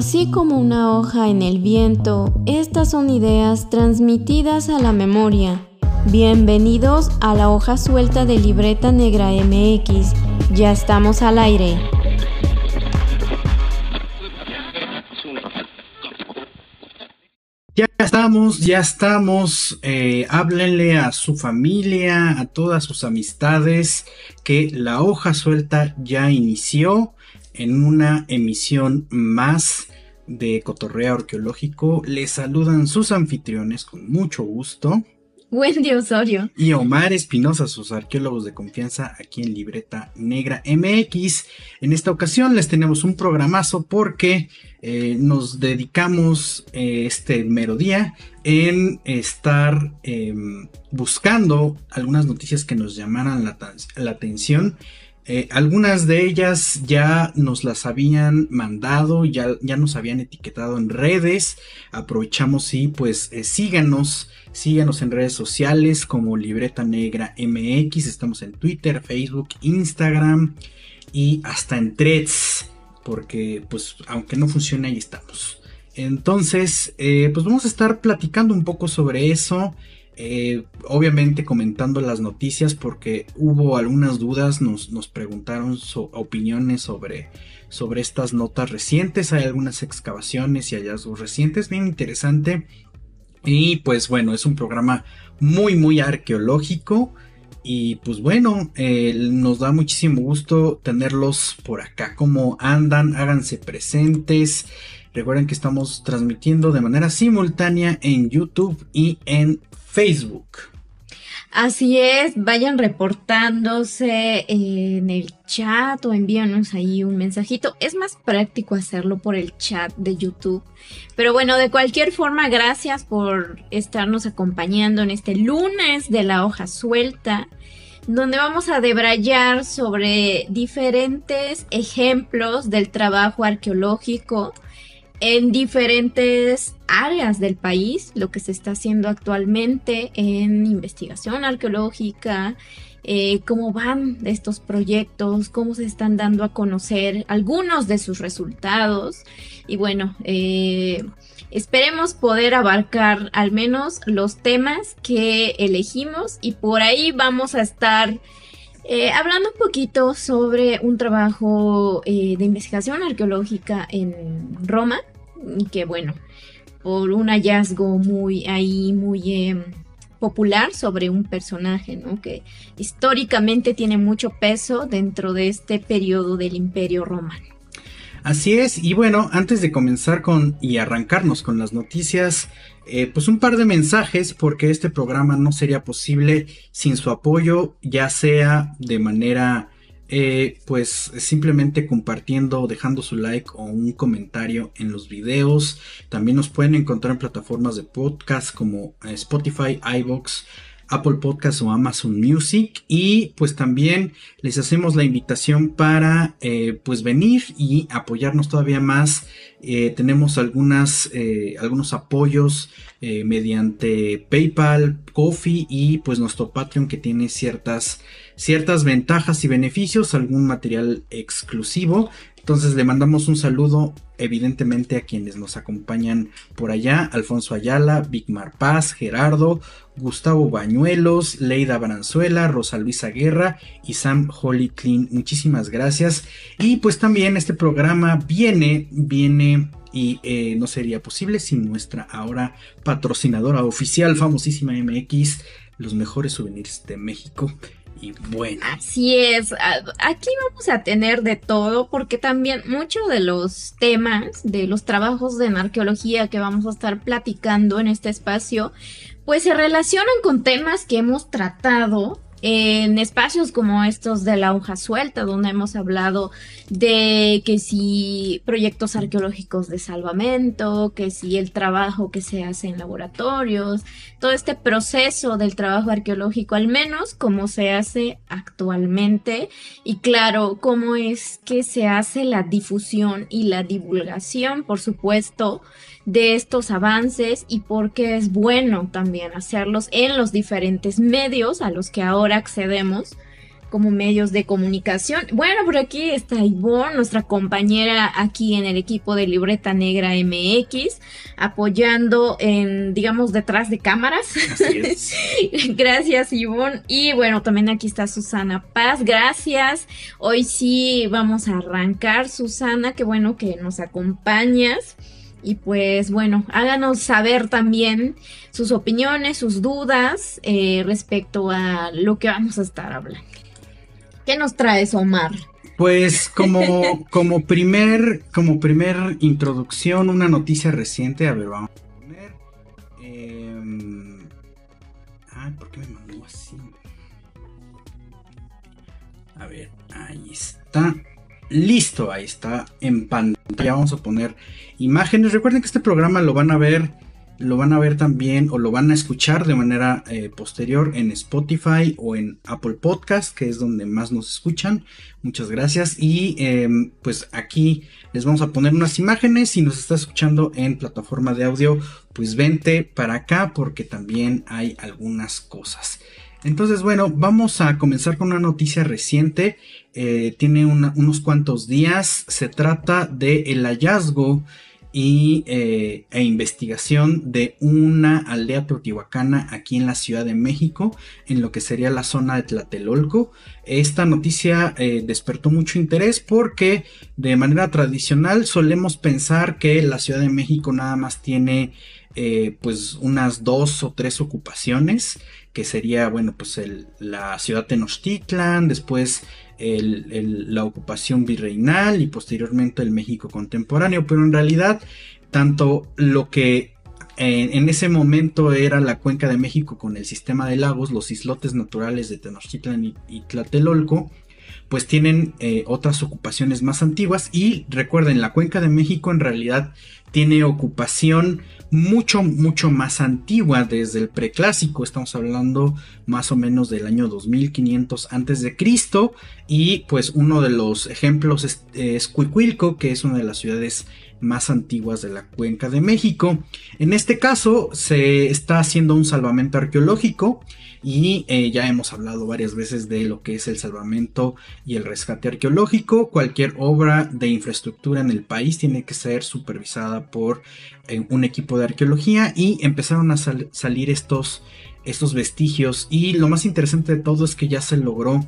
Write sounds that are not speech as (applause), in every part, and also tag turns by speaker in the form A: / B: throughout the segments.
A: Así como una hoja en el viento, estas son ideas transmitidas a la memoria. Bienvenidos a la hoja suelta de Libreta Negra MX. Ya estamos al aire.
B: Ya estamos, ya estamos. Eh, háblenle a su familia, a todas sus amistades, que la hoja suelta ya inició en una emisión más de Cotorreo Arqueológico. Les saludan sus anfitriones con mucho gusto.
A: Wendy Osorio.
B: Y Omar Espinosa, sus arqueólogos de confianza aquí en Libreta Negra MX. En esta ocasión les tenemos un programazo porque eh, nos dedicamos eh, este mero día en estar em, buscando algunas noticias que nos llamaran la, la atención eh, algunas de ellas ya nos las habían mandado, ya, ya nos habían etiquetado en redes. Aprovechamos y pues eh, síganos, síganos en redes sociales como Libreta Negra MX. Estamos en Twitter, Facebook, Instagram y hasta en Threads. Porque pues aunque no funcione ahí estamos. Entonces, eh, pues vamos a estar platicando un poco sobre eso. Eh, obviamente comentando las noticias porque hubo algunas dudas, nos, nos preguntaron opiniones sobre, sobre estas notas recientes, hay algunas excavaciones y hallazgos recientes, bien interesante. Y pues bueno, es un programa muy muy arqueológico. Y pues bueno, eh, nos da muchísimo gusto tenerlos por acá. Como andan, háganse presentes. Recuerden que estamos transmitiendo de manera simultánea en YouTube y en Facebook.
A: Así es, vayan reportándose en el chat o envíanos ahí un mensajito. Es más práctico hacerlo por el chat de YouTube. Pero bueno, de cualquier forma, gracias por estarnos acompañando en este lunes de la hoja suelta, donde vamos a debrayar sobre diferentes ejemplos del trabajo arqueológico en diferentes áreas del país, lo que se está haciendo actualmente en investigación arqueológica, eh, cómo van estos proyectos, cómo se están dando a conocer algunos de sus resultados. Y bueno, eh, esperemos poder abarcar al menos los temas que elegimos y por ahí vamos a estar eh, hablando un poquito sobre un trabajo de investigación arqueológica en Roma, que bueno, por un hallazgo muy ahí, muy em, popular sobre un personaje, ¿no? Que históricamente tiene mucho peso dentro de este periodo del Imperio Romano.
B: Así es, y bueno, antes de comenzar con y arrancarnos con las noticias, eh, pues un par de mensajes porque este programa no sería posible sin su apoyo, ya sea de manera eh, pues simplemente compartiendo, dejando su like o un comentario en los videos. También nos pueden encontrar en plataformas de podcast como eh, Spotify, iBox, Apple Podcast o Amazon Music y pues también les hacemos la invitación para eh, pues venir y apoyarnos todavía más tenemos algunas algunos apoyos mediante PayPal, Coffee y pues nuestro Patreon que tiene ciertas ciertas ventajas y beneficios, algún material exclusivo. Entonces le mandamos un saludo evidentemente a quienes nos acompañan por allá, Alfonso Ayala, Vicmar Paz, Gerardo, Gustavo Bañuelos, Leida Baranzuela, Rosa Luisa Guerra y Sam Holly Clean. Muchísimas gracias. Y pues también este programa viene, viene y eh, no sería posible sin nuestra ahora patrocinadora oficial, famosísima MX, los mejores souvenirs de México y bueno.
A: Así es, aquí vamos a tener de todo porque también muchos de los temas, de los trabajos de arqueología que vamos a estar platicando en este espacio, pues se relacionan con temas que hemos tratado en espacios como estos de la hoja suelta, donde hemos hablado de que si proyectos arqueológicos de salvamento, que si el trabajo que se hace en laboratorios, todo este proceso del trabajo arqueológico, al menos como se hace actualmente, y claro, cómo es que se hace la difusión y la divulgación, por supuesto, de estos avances y por qué es bueno también hacerlos en los diferentes medios a los que ahora accedemos como medios de comunicación. Bueno, por aquí está Ivonne, nuestra compañera aquí en el equipo de Libreta Negra MX, apoyando en, digamos, detrás de cámaras. (laughs) Gracias, Ivonne. Y bueno, también aquí está Susana Paz, gracias. Hoy sí vamos a arrancar, Susana, qué bueno que nos acompañas. Y pues bueno, háganos saber también sus opiniones, sus dudas eh, respecto a lo que vamos a estar hablando. ¿Qué nos traes, Omar?
B: Pues como, (laughs) como primer, como primer introducción, una noticia reciente. A ver, vamos a poner. Em, ay, ¿por qué me mandó así? A ver, ahí está. Listo, ahí está en pantalla. Vamos a poner imágenes. Recuerden que este programa lo van a ver, lo van a ver también o lo van a escuchar de manera eh, posterior en Spotify o en Apple Podcast, que es donde más nos escuchan. Muchas gracias. Y em, pues aquí les vamos a poner unas imágenes. Si nos está escuchando en plataforma de audio, pues vente para acá porque también hay algunas cosas. Entonces, bueno, vamos a comenzar con una noticia reciente. Eh, tiene unos cuantos días. Se trata del el hallazgo y, eh, e investigación de una aldea teotihuacana aquí en la Ciudad de México, en lo que sería la zona de Tlatelolco. Esta noticia eh, despertó mucho interés porque de manera tradicional solemos pensar que la Ciudad de México nada más tiene pues unas dos o tres ocupaciones que sería, bueno, pues la ciudad Tenochtitlan, después la ocupación virreinal y posteriormente el México contemporáneo, pero en realidad tanto lo que en, ese momento era la cuenca de México con el sistema de lagos, los islotes naturales de Tenochtitlan y, Tlatelolco, pues tienen eh, otras ocupaciones más antiguas. Y recuerden, la cuenca de México en realidad tiene ocupación mucho, mucho más antigua desde el preclásico. Estamos hablando más o menos del año 2500 antes de Cristo. Y pues uno de los ejemplos es, es Cuicuilco, que es una de las ciudades más antiguas de la cuenca de México. En este caso se está haciendo un salvamento arqueológico y eh, ya hemos hablado varias veces de lo que es el salvamento y el rescate arqueológico. Cualquier obra de infraestructura en el país tiene que ser supervisada por eh, un equipo de arqueología y empezaron a salir estos, estos vestigios y lo más interesante de todo es que ya se logró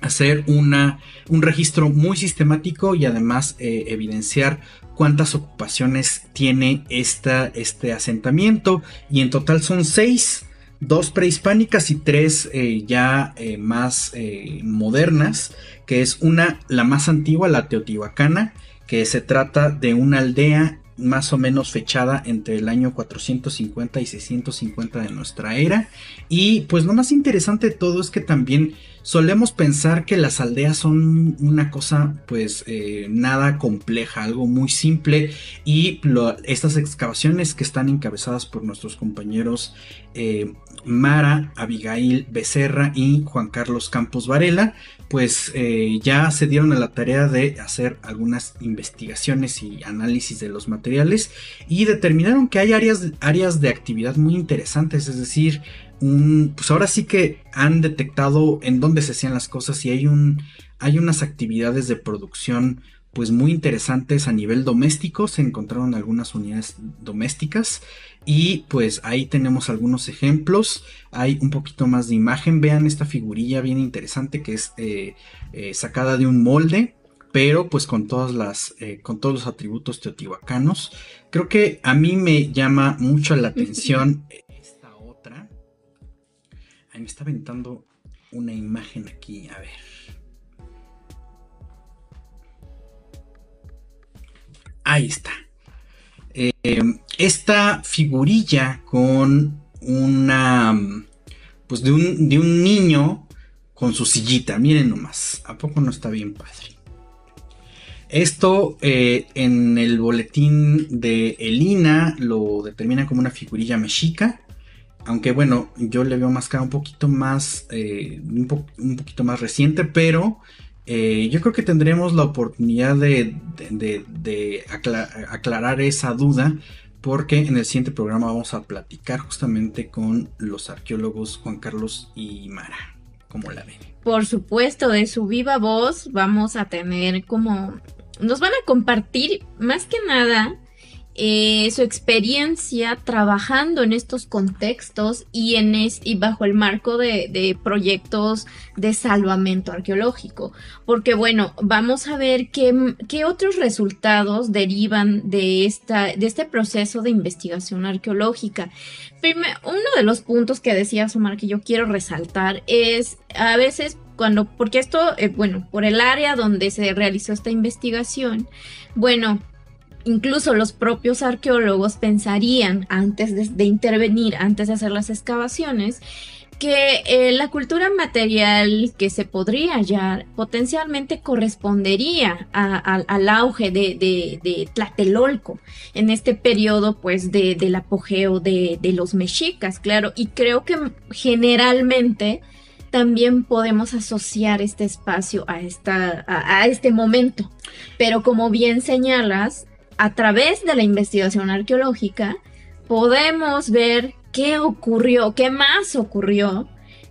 B: hacer una, un registro muy sistemático y además eh, evidenciar cuántas ocupaciones tiene esta, este asentamiento y en total son seis dos prehispánicas y tres eh, ya eh, más eh, modernas, que es una, la más antigua, la teotihuacana, que se trata de una aldea más o menos fechada entre el año 450 y 650 de nuestra era. Y pues lo más interesante de todo es que también solemos pensar que las aldeas son una cosa pues nada compleja, algo muy simple y estas excavaciones que están encabezadas por nuestros compañeros Mara, Abigail Becerra y Juan Carlos Campos Varela, pues eh, ya se dieron a la tarea de hacer algunas investigaciones y análisis de los materiales y determinaron que hay áreas, áreas de actividad muy interesantes, es decir, pues ahora sí que han detectado en dónde se hacían las cosas y hay un, hay unas actividades de producción pues muy interesantes a nivel doméstico, se encontraron algunas unidades domésticas y pues ahí tenemos algunos ejemplos, hay un poquito más de imagen, vean esta figurilla bien interesante que es eh, eh, sacada de un molde, pero pues con todas las, eh, con todos los atributos teotihuacanos. Creo que a mí me llama mucho la atención Ahí me está aventando una imagen aquí, a ver. Ahí está. Eh, esta figurilla con una. Pues de un, de un niño con su sillita. Miren nomás. ¿A poco no está bien padre? Esto eh, en el boletín de Elina lo determina como una figurilla mexica. Aunque bueno, yo le veo más cara un poquito más, eh, un, poquito más reciente, pero eh, yo creo que tendremos la oportunidad de, aclarar esa duda porque en el siguiente programa vamos a platicar justamente con los arqueólogos Juan Carlos y Mara. ¿Cómo la ven?
A: Por supuesto, de su viva voz vamos a tener como... Nos van a compartir más que nada eh, su experiencia trabajando en estos contextos y, en y bajo el marco de, proyectos de salvamento arqueológico. Porque bueno, vamos a ver qué, qué otros resultados derivan de, esta, de este proceso de investigación arqueológica. uno de los puntos que decía Omar que yo quiero resaltar es a veces cuando, porque esto, eh, bueno, por el área donde se realizó esta investigación, bueno, incluso los propios arqueólogos pensarían antes de, intervenir, antes de hacer las excavaciones, que eh, la cultura material que se podría hallar potencialmente correspondería al auge de, Tlatelolco en este periodo pues del apogeo de, los mexicas, claro, y creo que generalmente también podemos asociar este espacio a este momento. Pero como bien señalas, a través de la investigación arqueológica podemos ver qué ocurrió, qué más ocurrió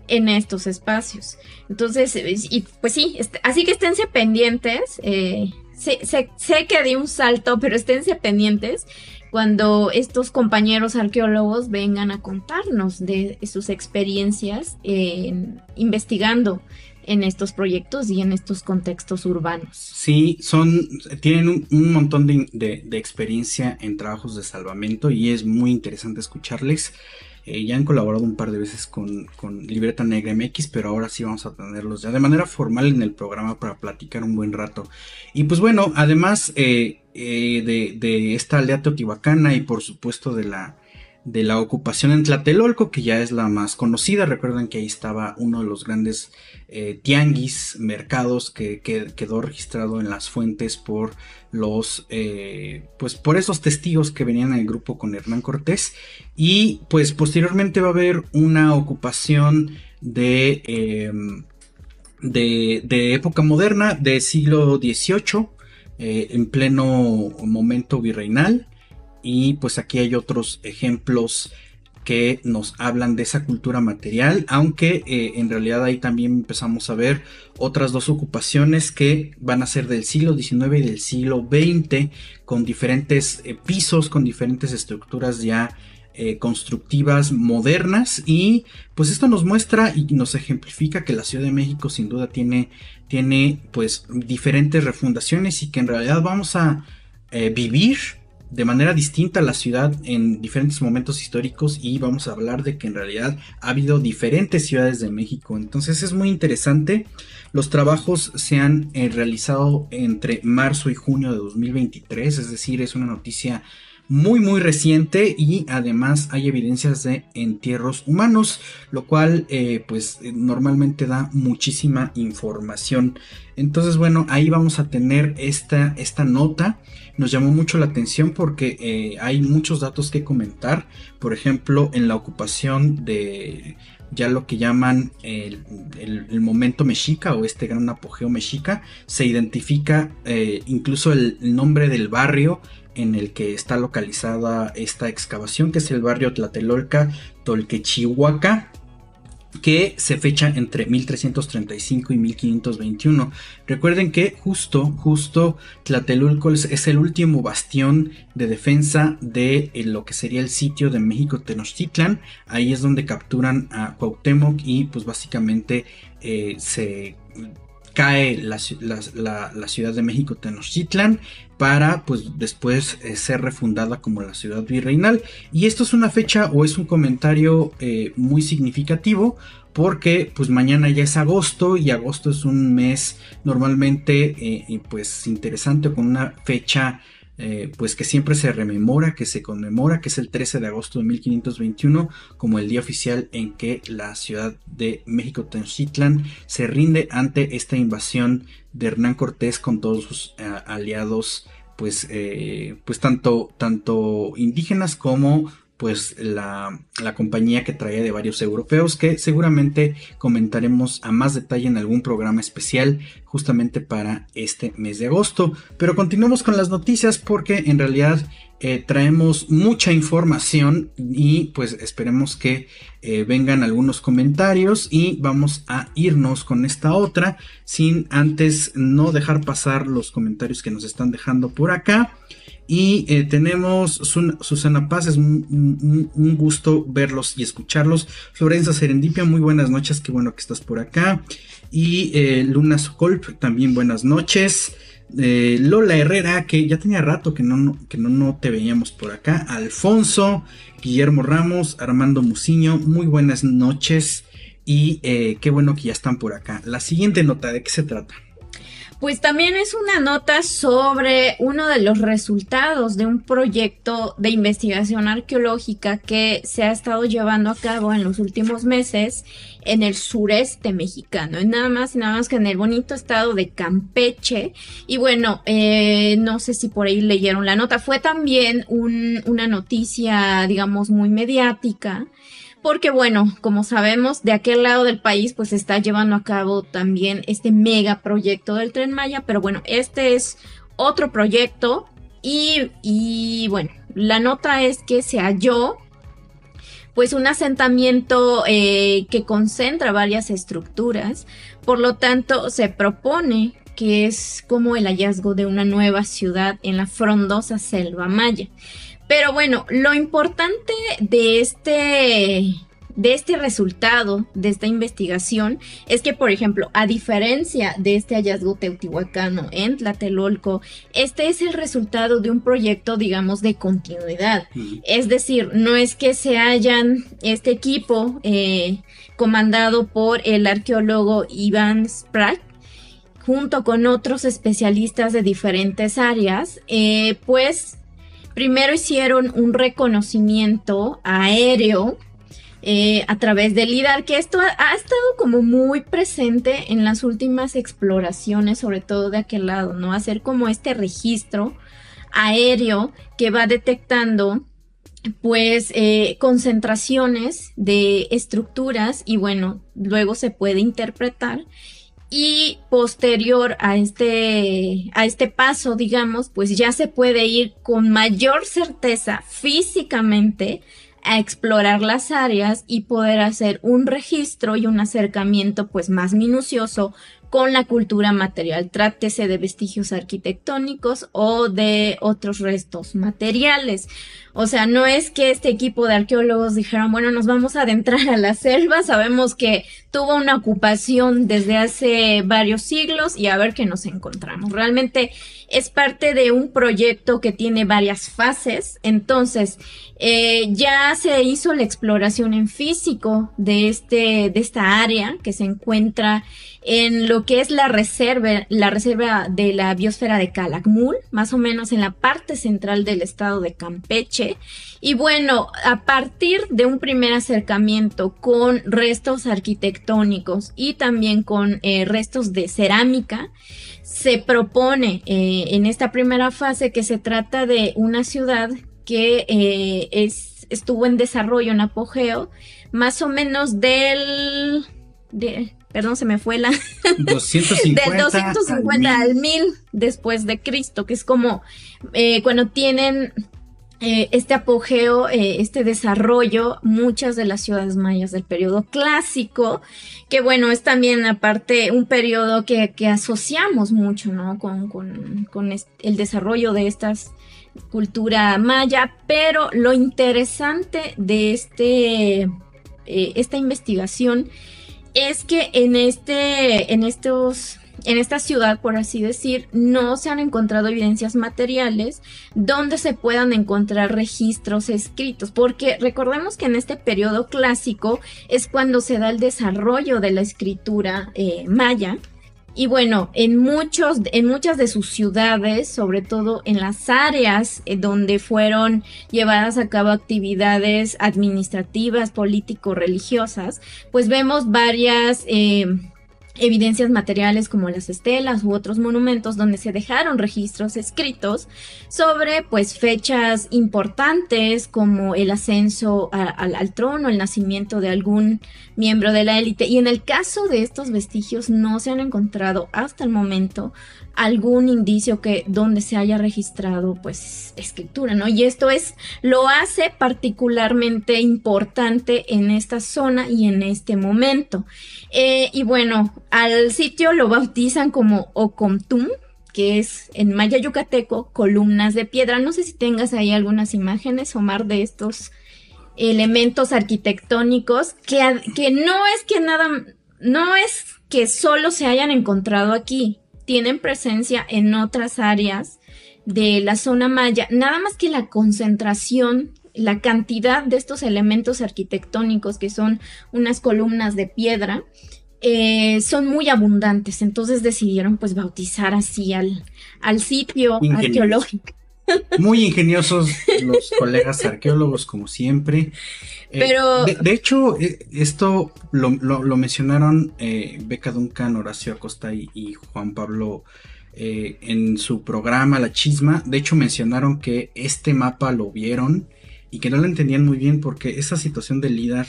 A: en estos espacios. Entonces, y pues sí, este, así que esténse pendientes. Eh, sé, que di un salto, pero esténse pendientes cuando estos compañeros arqueólogos vengan a contarnos de sus experiencias investigando en estos proyectos y en estos contextos urbanos.
B: Sí, son, tienen un, montón de, experiencia en trabajos de salvamento y es muy interesante escucharles. Eh, ya han colaborado un par de veces con, Libreta Negra MX, pero ahora sí vamos a tenerlos ya de manera formal en el programa para platicar un buen rato. Y pues bueno, además eh, eh, de, de, esta aldea teotihuacana y por supuesto de la de la ocupación en Tlatelolco, que ya es la más conocida. Recuerden que ahí estaba uno de los grandes eh, tianguis, mercados, que, quedó registrado en las fuentes por los, eh, pues por esos testigos que venían en el grupo con Hernán Cortés. Y pues posteriormente va a haber una ocupación de, em, de, de, época moderna, del siglo XVIII, eh, en pleno momento virreinal y pues aquí hay otros ejemplos que nos hablan de esa cultura material, aunque eh, en realidad ahí también empezamos a ver otras dos ocupaciones que van a ser del siglo XIX y del siglo XX, con diferentes eh, pisos, con diferentes estructuras ya eh, constructivas modernas. Y pues esto nos muestra y nos ejemplifica que la Ciudad de México sin duda tiene, tiene pues diferentes refundaciones y que en realidad vamos a vivir de manera distinta la ciudad en diferentes momentos históricos y vamos a hablar de que en realidad ha habido diferentes ciudades de México. Entonces es muy interesante. Los trabajos se han eh, realizado entre marzo y junio de 2023, es decir, es una noticia muy muy reciente y además hay evidencias de entierros humanos, lo cual eh, pues eh, normalmente da muchísima información. Entonces bueno, ahí vamos a tener esta, esta nota. Nos llamó mucho la atención porque eh, hay muchos datos que comentar. Por ejemplo, en la ocupación de ya lo que llaman el, momento mexica o este gran apogeo mexica, se identifica incluso el nombre del barrio en el que está localizada esta excavación, que es el barrio Tlatelolca Tolquechihuaca, que se fecha entre 1335 y 1521. Recuerden que justo, justo Tlatelolco es el último bastión de defensa de eh, lo que sería el sitio de México Tenochtitlan. Ahí es donde capturan a Cuauhtémoc y pues básicamente eh, se cae la, ciudad de México Tenochtitlan para pues después eh, ser refundada como la ciudad virreinal. Y esto es una fecha o es un comentario eh, muy significativo porque pues mañana ya es agosto y agosto es un mes normalmente eh, pues interesante con una fecha eh, pues que siempre se rememora, que se conmemora, que es el 13 de agosto de 1521, como el día oficial en que la ciudad de México Tenochtitlan se rinde ante esta invasión de Hernán Cortés con todos sus eh, aliados, pues, eh, pues tanto, tanto indígenas como pues la, compañía que traía de varios europeos que seguramente comentaremos a más detalle en algún programa especial justamente para este mes de agosto. Pero continuamos con las noticias porque en realidad eh, traemos mucha información y pues esperemos que eh, vengan algunos comentarios y vamos a irnos con esta otra sin antes no dejar pasar los comentarios que nos están dejando por acá. Y eh, tenemos Susana Paz, es un, gusto verlos y escucharlos. Florencia Serendipia, muy buenas noches, qué bueno que estás por acá. Y Luna Sokolp, también buenas noches. Lola Herrera, que ya tenía rato que no, que no, te veíamos por acá. Alfonso, Guillermo Ramos, Armando Muciño, muy buenas noches y eh, qué bueno que ya están por acá. La siguiente nota, ¿de qué se trata?
A: Pues también es una nota sobre uno de los resultados de un proyecto de investigación arqueológica que se ha estado llevando a cabo en los últimos meses en el sureste mexicano, en nada más y nada más que en el bonito estado de Campeche. Y bueno, eh, no sé si por ahí leyeron la nota, fue también una noticia, digamos, muy mediática porque bueno, como sabemos, de aquel lado del país pues se está llevando a cabo también este mega proyecto del tren Maya, pero bueno, este es otro proyecto y, y bueno, la nota es que se halló pues un asentamiento eh, que concentra varias estructuras, por lo tanto se propone que es como el hallazgo de una nueva ciudad en la frondosa selva maya. Pero bueno, lo importante de este de este resultado, de esta investigación, es que, por ejemplo, a diferencia de este hallazgo teotihuacano en Tlatelolco, este es el resultado de un proyecto, digamos, de continuidad. Es decir, no es que se hayan este equipo eh, comandado por el arqueólogo Iván Sprague, junto con otros especialistas de diferentes áreas, eh, pues Primero hicieron un reconocimiento aéreo eh, a través del LIDAR, que esto ha, estado como muy presente en las últimas exploraciones, sobre todo de aquel lado, ¿no? Hacer como este registro aéreo que va detectando pues eh, concentraciones de estructuras y bueno, luego se puede interpretar y posterior a este, a este paso, digamos, pues ya se puede ir con mayor certeza físicamente a explorar las áreas y poder hacer un registro y un acercamiento pues más minucioso con la cultura material, trátese de vestigios arquitectónicos o de otros restos materiales. O sea, no es que este equipo de arqueólogos dijeran, bueno, nos vamos a adentrar a la selva, sabemos que tuvo una ocupación desde hace varios siglos y a ver qué nos encontramos. Realmente es parte de un proyecto que tiene varias fases, entonces eh, ya se hizo la exploración en físico de este, de esta área que se encuentra en lo que es la reserva, la reserva de la biosfera de Calakmul, más o menos en la parte central del estado de Campeche. Y bueno, a partir de un primer acercamiento con restos arquitectónicos y también con eh, restos de cerámica, se propone eh, en esta primera fase que se trata de una ciudad que eh, es, estuvo en desarrollo, en apogeo, más o menos del... De, perdón, se me fue la...
B: 250 (laughs)
A: del 250 al 1000 después de Cristo, que es como eh, cuando tienen eh, este apogeo, eh, este desarrollo, muchas de las ciudades mayas del periodo clásico, que bueno, es también aparte un periodo que, que asociamos mucho, ¿no? Con, con, con el desarrollo de estas cultura maya, pero lo interesante de este, esta investigación es que en este, en estos, en esta ciudad, por así decir, no se han encontrado evidencias materiales donde se puedan encontrar registros escritos, porque recordemos que en este periodo clásico es cuando se da el desarrollo de la escritura eh, maya. Y bueno, en muchos, en muchas de sus ciudades, sobre todo en las áreas eh, donde fueron llevadas a cabo actividades administrativas, político-religiosas, pues vemos varias, eh, evidencias materiales como las estelas u otros monumentos donde se dejaron registros escritos sobre pues fechas importantes como el ascenso al trono, el nacimiento de algún miembro de la élite y en el caso de estos vestigios no se han encontrado hasta el momento algún indicio que donde se haya registrado pues escritura, ¿no? Y esto es lo hace particularmente importante en esta zona y en este momento. Eh, y bueno, al sitio lo bautizan como Ocomtum, que es en maya yucateco, columnas de piedra. No sé si tengas ahí algunas imágenes, Omar, de estos elementos arquitectónicos que, que no es que nada, no es que solo se hayan encontrado aquí, tienen presencia en otras áreas de la zona maya, nada más que la concentración, la cantidad de estos elementos arquitectónicos que son unas columnas de piedra, eh, son muy abundantes, entonces decidieron pues bautizar así al, al sitio arqueológico.
B: Muy ingeniosos los colegas arqueólogos, como siempre. Eh, Pero. de, hecho, eh, esto lo, mencionaron eh, Beca Duncan, Horacio Acosta y, Juan Pablo en su programa La Chisma. De hecho, mencionaron que este mapa lo vieron y que no lo entendían muy bien porque esa situación del líder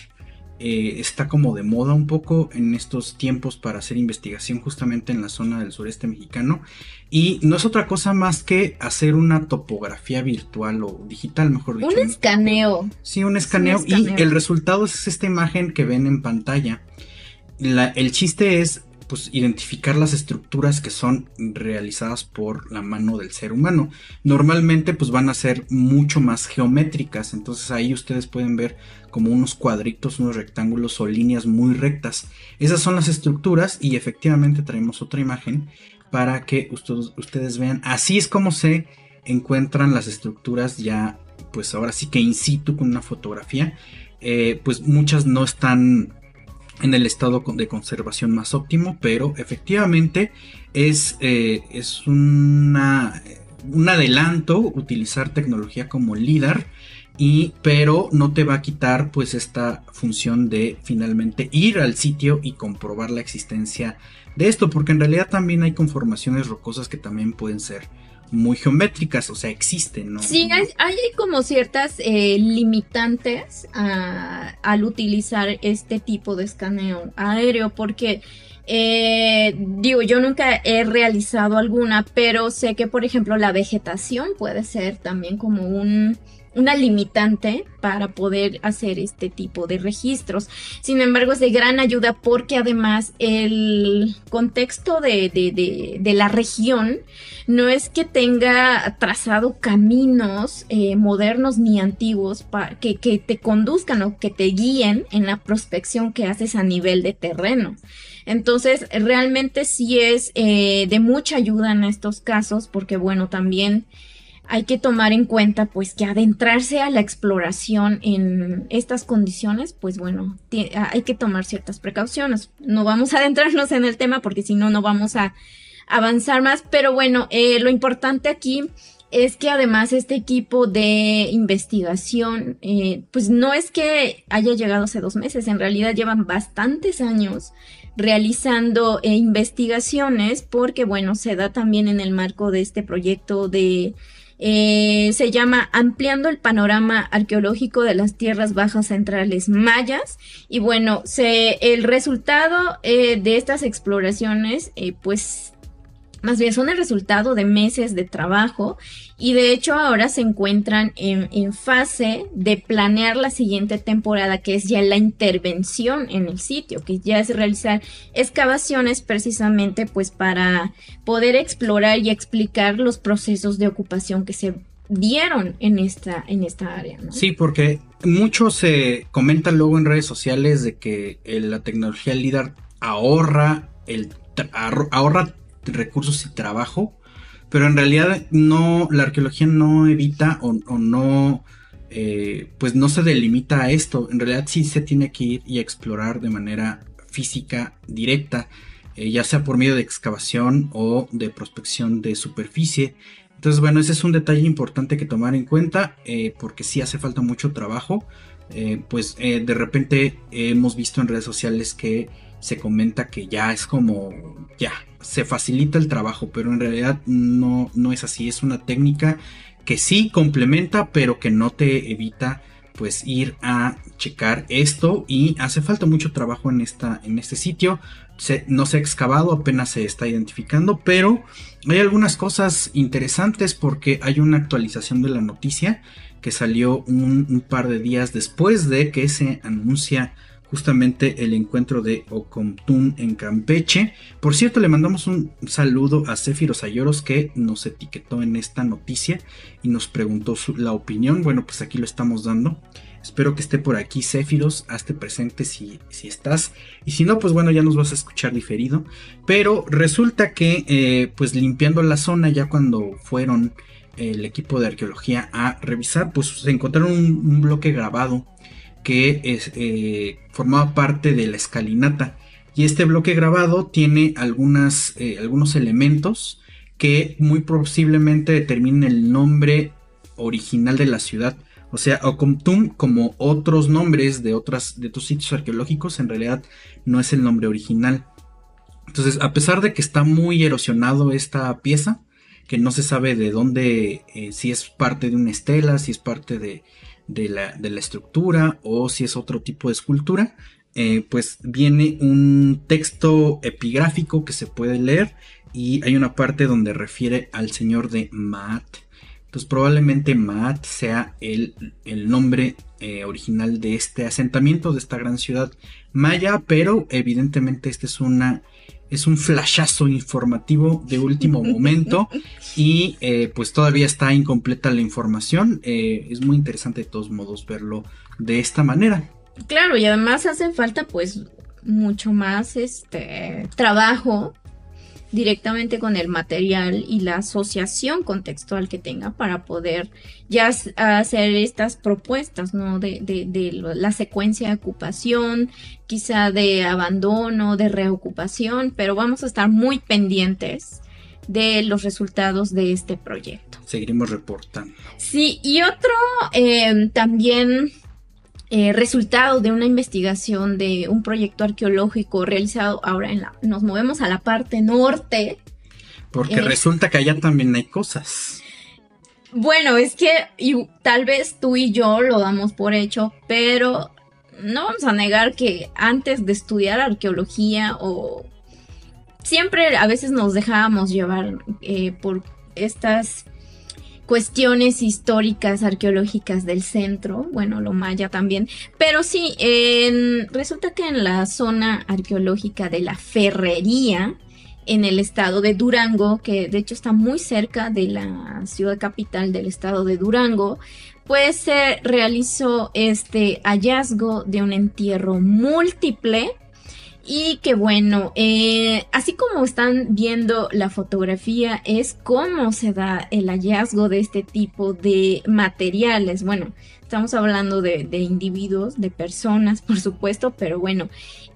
B: eh, está como de moda un poco en estos tiempos para hacer investigación justamente en la zona del sureste mexicano y no es otra cosa más que hacer una topografía virtual o digital, mejor dicho.
A: Un escaneo.
B: Sí, un escaneo, y el resultado es esta imagen que ven en pantalla. el chiste es pues identificar las estructuras que son realizadas por la mano del ser humano. Normalmente pues van a ser mucho más geométricas, entonces ahí ustedes pueden ver como unos cuadritos, unos rectángulos o líneas muy rectas. Esas son las estructuras y efectivamente traemos otra imagen para que ustedes, vean. Así es como se encuentran las estructuras ya pues ahora sí que in situ con una fotografía. Eh, pues muchas no están en el estado de conservación más óptimo, pero efectivamente es, eh, es una, un adelanto utilizar tecnología como LIDAR. Y, pero no te va a quitar pues esta función de finalmente ir al sitio y comprobar la existencia de esto porque en realidad también hay conformaciones rocosas que también pueden ser muy geométricas, o sea, existen, ¿no?
A: Sí, hay, como ciertas eh, limitantes al utilizar este tipo de escaneo aéreo, porque eh, digo, yo nunca he realizado alguna, pero sé que, por ejemplo, la vegetación puede ser también como un una limitante para poder hacer este tipo de registros. Sin embargo, es de gran ayuda porque además el contexto de, de, de, la región no es que tenga trazado caminos eh, modernos ni antiguos que, que te conduzcan o que te guíen en la prospección que haces a nivel de terreno. Entonces, realmente sí es eh, de mucha ayuda en estos casos porque, bueno, también hay que tomar en cuenta pues que adentrarse a la exploración en estas condiciones, pues bueno, hay que tomar ciertas precauciones. No vamos a adentrarnos en el tema porque si no, no vamos a avanzar más, pero bueno, eh, lo importante aquí es que además este equipo de investigación, eh, pues no es que haya llegado hace dos meses, en realidad llevan bastantes años realizando eh, investigaciones porque bueno, se da también en el marco de este proyecto de eh, se llama Ampliando el panorama arqueológico de las tierras bajas centrales mayas. Y bueno, se, el resultado eh, de estas exploraciones, eh, pues más bien son el resultado de meses de trabajo y de hecho ahora se encuentran en, fase de planear la siguiente temporada que es ya la intervención en el sitio, que ya es realizar excavaciones precisamente pues para poder explorar y explicar los procesos de ocupación que se dieron en esta, en esta área.
B: Sí, porque mucho se comenta luego en redes sociales de que la tecnología LIDAR ahorra el ahorra recursos y trabajo, pero en realidad no, la arqueología no evita o, no, eh, pues no se delimita a esto, en realidad sí se tiene que ir y explorar de manera física directa, eh, ya sea por medio de excavación o de prospección de superficie. Entonces, bueno, ese es un detalle importante que tomar en cuenta eh, porque sí hace falta mucho trabajo. pues de repente hemos visto en redes sociales que se comenta que ya es como, ya, se facilita el trabajo, pero en realidad no, no es así, es una técnica que sí complementa, pero que no te evita pues ir a checar esto y hace falta mucho trabajo en, esta, en este sitio. no se ha excavado, apenas se está identificando, pero hay algunas cosas interesantes porque hay una actualización de la noticia que salió un, par de días después de que se anuncia justamente el encuentro de Ocomtun en Campeche. Por cierto, le mandamos un saludo a Cefiros Ayoros que nos etiquetó en esta noticia y nos preguntó la opinión. Bueno, pues aquí lo estamos dando. Espero que esté por aquí Cefiros, hazte presente si, si, estás. Y si no, pues bueno, ya nos vas a escuchar diferido. Pero resulta que, eh, pues limpiando la zona, ya cuando fueron el equipo de arqueología a revisar, pues se encontraron un bloque grabado que eh, formaba parte de la escalinata. Y este bloque grabado tiene algunas, eh, algunos elementos que muy posiblemente determinen el nombre original de la ciudad. O sea, Ocomtum, como otros nombres de, otras, de otros sitios arqueológicos, en realidad no es el nombre original. Entonces, a pesar de que está muy erosionado esta pieza, que no se sabe de dónde, eh, si es parte de una estela, si es parte de, de la, de la estructura o si es otro tipo de escultura, eh, pues viene un texto epigráfico que se puede leer y hay una parte donde refiere al señor de Maat. Entonces probablemente Maat sea el, el nombre eh, original de este asentamiento, de esta gran ciudad maya, pero evidentemente este es una es un flashazo informativo de último (laughs) momento y eh, pues todavía está incompleta la información. Eh, es muy interesante de todos modos verlo de esta manera.
A: Claro, y además hace falta pues mucho más este trabajo directamente con el material y la asociación contextual que tenga para poder ya hacer estas propuestas, ¿no? De, de, la secuencia de ocupación, quizá de abandono, de reocupación, pero vamos a estar muy pendientes de los resultados de este proyecto.
B: Seguiremos reportando.
A: Sí, y otro eh, también eh, resultado de una investigación de un proyecto arqueológico realizado ahora en la... Nos movemos a la parte norte.
B: Porque eh, resulta que allá también hay cosas.
A: Bueno, es que tal vez tú y yo lo damos por hecho, pero no vamos a negar que antes de estudiar arqueología o siempre a veces nos dejábamos llevar eh, por estas cuestiones históricas, arqueológicas del centro, bueno, lo maya también, pero sí, resulta que en la zona arqueológica de la Ferrería, en el estado de Durango, que de hecho está muy cerca de la ciudad capital del estado de Durango, pues se realizó este hallazgo de un entierro múltiple y que bueno, eh, así como están viendo la fotografía, es cómo se da el hallazgo de este tipo de materiales. Bueno, estamos hablando de, individuos, de personas, por supuesto, pero bueno,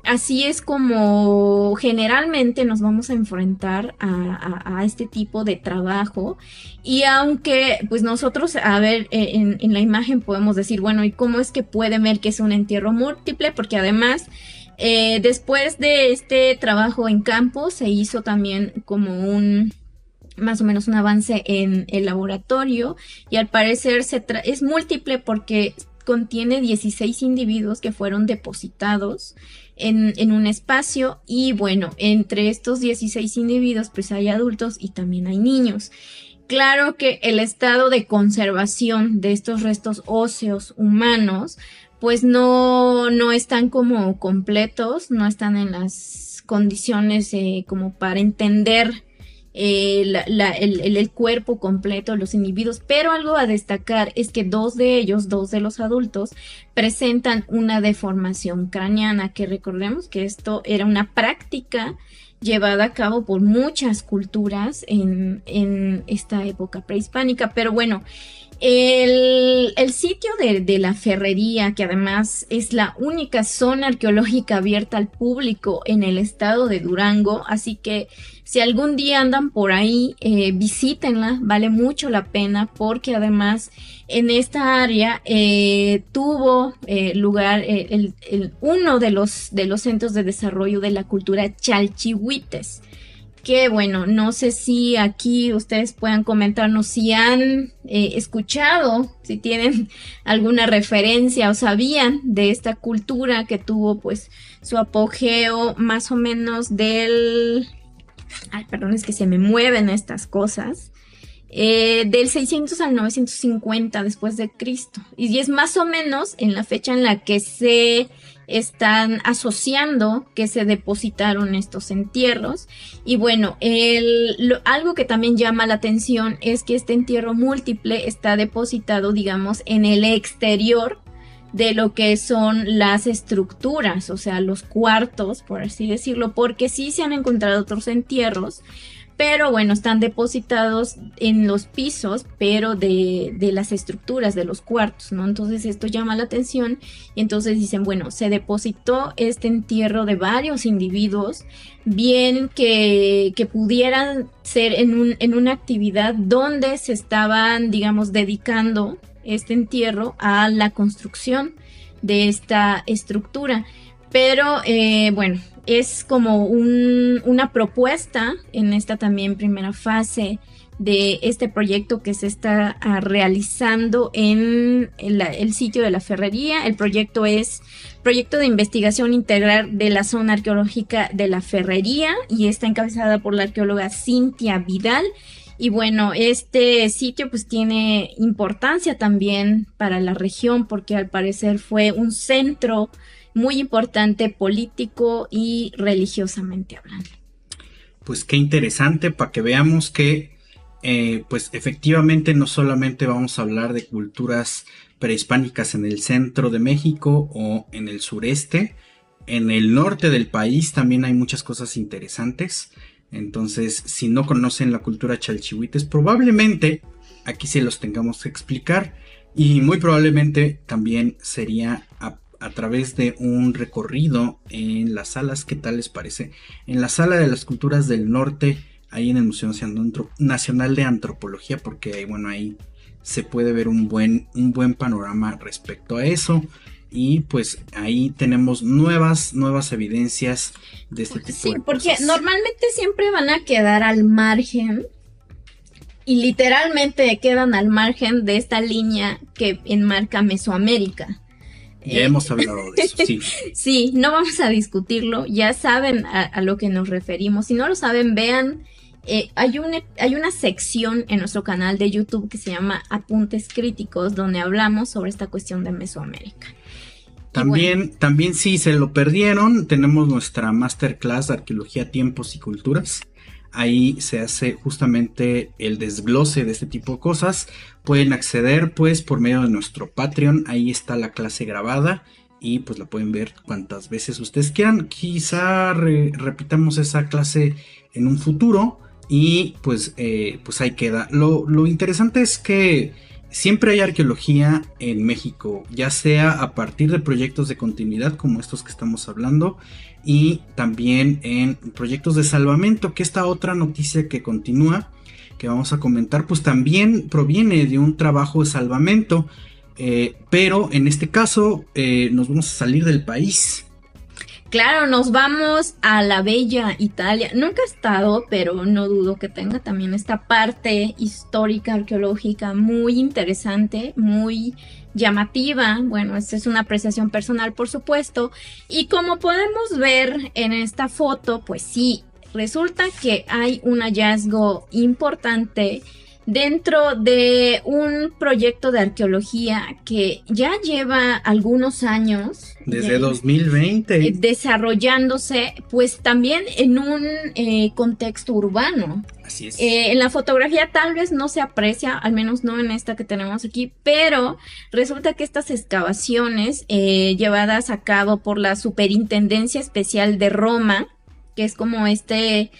A: así es como generalmente nos vamos a enfrentar a, este tipo de trabajo. Y aunque, pues nosotros, a ver, eh, en, en la imagen podemos decir, bueno, ¿y cómo es que puede ver que es un entierro múltiple? Porque además eh, después de este trabajo en campo se hizo también como un más o menos un avance en el laboratorio y al parecer se es múltiple porque contiene 16 individuos que fueron depositados en, en, un espacio y bueno, entre estos 16 individuos pues hay adultos y también hay niños. Claro que el estado de conservación de estos restos óseos humanos pues no, no están como completos, no están en las condiciones eh, como para entender eh, el, el, cuerpo completo, los individuos, pero algo a destacar es que dos de ellos, dos de los adultos, presentan una deformación craneana, que recordemos que esto era una práctica llevada a cabo por muchas culturas en, en esta época prehispánica, pero bueno, El, sitio de, la ferrería, que además es la única zona arqueológica abierta al público en el estado de Durango, así que si algún día andan por ahí, eh, visítenla, vale mucho la pena porque además en esta área eh, tuvo eh, lugar el, uno de los, de los centros de desarrollo de la cultura chalchihuites que bueno, no sé si aquí ustedes puedan comentarnos si han eh, escuchado, si tienen (laughs) alguna referencia o sabían de esta cultura que tuvo pues su apogeo más o menos del... Ay, perdón, es que se me mueven estas cosas. Eh, del 600 al 950 después de Cristo. Y es más o menos en la fecha en la que se están asociando que se depositaron estos entierros. Y bueno, algo que también llama la atención es que este entierro múltiple está depositado, digamos, en el exterior de lo que son las estructuras, o sea, los cuartos, por así decirlo, porque sí se han encontrado otros entierros pero bueno, están depositados en los pisos, pero de, de, las estructuras de los cuartos, ¿no? Entonces esto llama la atención y entonces dicen, bueno, se depositó este entierro de varios individuos, bien que, que pudieran ser en, un, en una actividad donde se estaban, digamos, dedicando este entierro a la construcción de esta estructura. Pero eh, bueno, es como una propuesta en esta también primera fase de este proyecto que se está ah, realizando en el, sitio de la ferrería. El proyecto es Proyecto de Investigación Integral de la Zona Arqueológica de la Ferrería y está encabezada por la arqueóloga Cintia Vidal. Y bueno, este sitio pues tiene importancia también para la región porque al parecer fue un centro muy importante político y religiosamente hablando.
B: Pues qué interesante para que veamos que eh, pues efectivamente no solamente vamos a hablar de culturas prehispánicas en el centro de México o en el sureste, en el norte del país también hay muchas cosas interesantes. Entonces, si no conocen la cultura chalchihuites, probablemente aquí se los tengamos que explicar. Y muy probablemente también sería a través de un recorrido en las salas, ¿qué tal les parece? En la sala de las culturas del norte, ahí en el Museo Nacional de Antropología, porque ahí, bueno, ahí se puede ver un buen, un buen panorama respecto a eso. Y pues ahí tenemos nuevas, nuevas evidencias de este tipo
A: sí, porque normalmente siempre van a quedar al margen y literalmente quedan al margen de esta línea que enmarca Mesoamérica.
B: Ya hemos hablado de eso, sí. (laughs)
A: sí, no vamos a discutirlo, ya saben a, lo que nos referimos. Si no lo saben, vean, eh, hay, una, hay una sección en nuestro canal de YouTube que se llama Apuntes Críticos, donde hablamos sobre esta cuestión de Mesoamérica.
B: También, también si se lo perdieron, tenemos nuestra masterclass de arqueología, tiempos y culturas. Ahí se hace justamente el desglose de este tipo de cosas. Pueden acceder pues por medio de nuestro Patreon. Ahí está la clase grabada y pues la pueden ver cuantas veces ustedes quieran. Quizá repitamos esa clase en un futuro y pues, eh, pues ahí queda. Lo, lo interesante es que Siempre hay arqueología en México, ya sea a partir de proyectos de continuidad como estos que estamos hablando y también en proyectos de salvamento, que esta otra noticia que continúa, que vamos a comentar, pues también proviene de un trabajo de salvamento, eh, pero en este caso eh, nos vamos a salir del país
A: Claro, nos vamos a la bella Italia. Nunca he estado, pero no dudo que tenga también esta parte histórica, arqueológica muy interesante, muy llamativa. Bueno, esta es una apreciación personal, por supuesto. Y como podemos ver en esta foto, pues sí, resulta que hay un hallazgo importante dentro de un proyecto de arqueología que ya lleva algunos años.
B: Desde 2020.
A: Eh, desarrollándose, pues también en un eh, contexto urbano.
B: Así es.
A: Eh, en la fotografía tal vez no se aprecia, al menos no en esta que tenemos aquí, pero resulta que estas excavaciones llevadas a cabo por la Superintendencia Especial de Roma, que es como este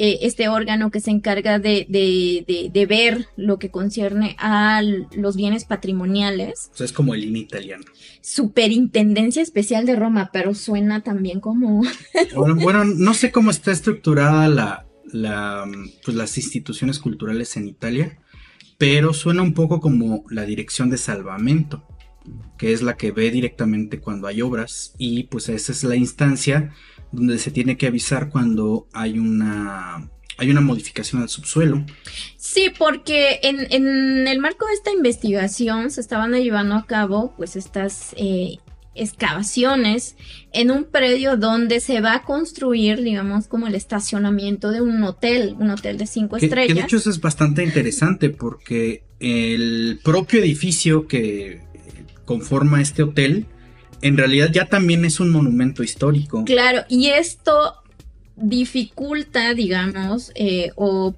A: eh, este órgano que se encarga de, de, de, ver lo que concierne a los bienes patrimoniales.
B: O sea, es como el INE italiano.
A: Superintendencia Especial de Roma, pero suena también como... (laughs)
B: bueno, no sé cómo está estructurada la, la, pues las instituciones culturales en Italia, pero suena un poco como la dirección de salvamento, que es la que ve directamente cuando hay obras y pues esa es la instancia donde se tiene que avisar cuando hay una hay una modificación al subsuelo.
A: Sí, porque en, en, el marco de esta investigación se estaban llevando a cabo pues estas eh, excavaciones en un predio donde se va a construir, digamos, como el estacionamiento de un hotel, un hotel de cinco estrellas.
B: de hecho eso es bastante interesante porque el propio edificio que conforma este hotel, en realidad ya también es un monumento histórico.
A: Claro, y esto dificulta, digamos, eh, o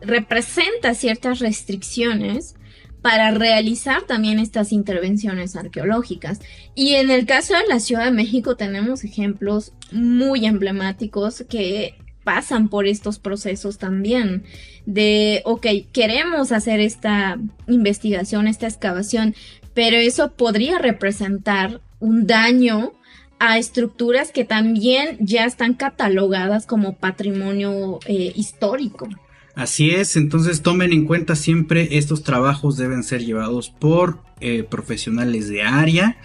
A: representa ciertas restricciones para realizar también estas intervenciones arqueológicas. Y en el caso de la Ciudad de México tenemos ejemplos muy emblemáticos que pasan por estos procesos también de, ok, queremos hacer esta investigación, esta excavación, pero eso podría representar un daño a estructuras que también ya están catalogadas como patrimonio eh, histórico.
B: Así es, entonces tomen en cuenta siempre estos trabajos deben ser llevados por eh, profesionales de área.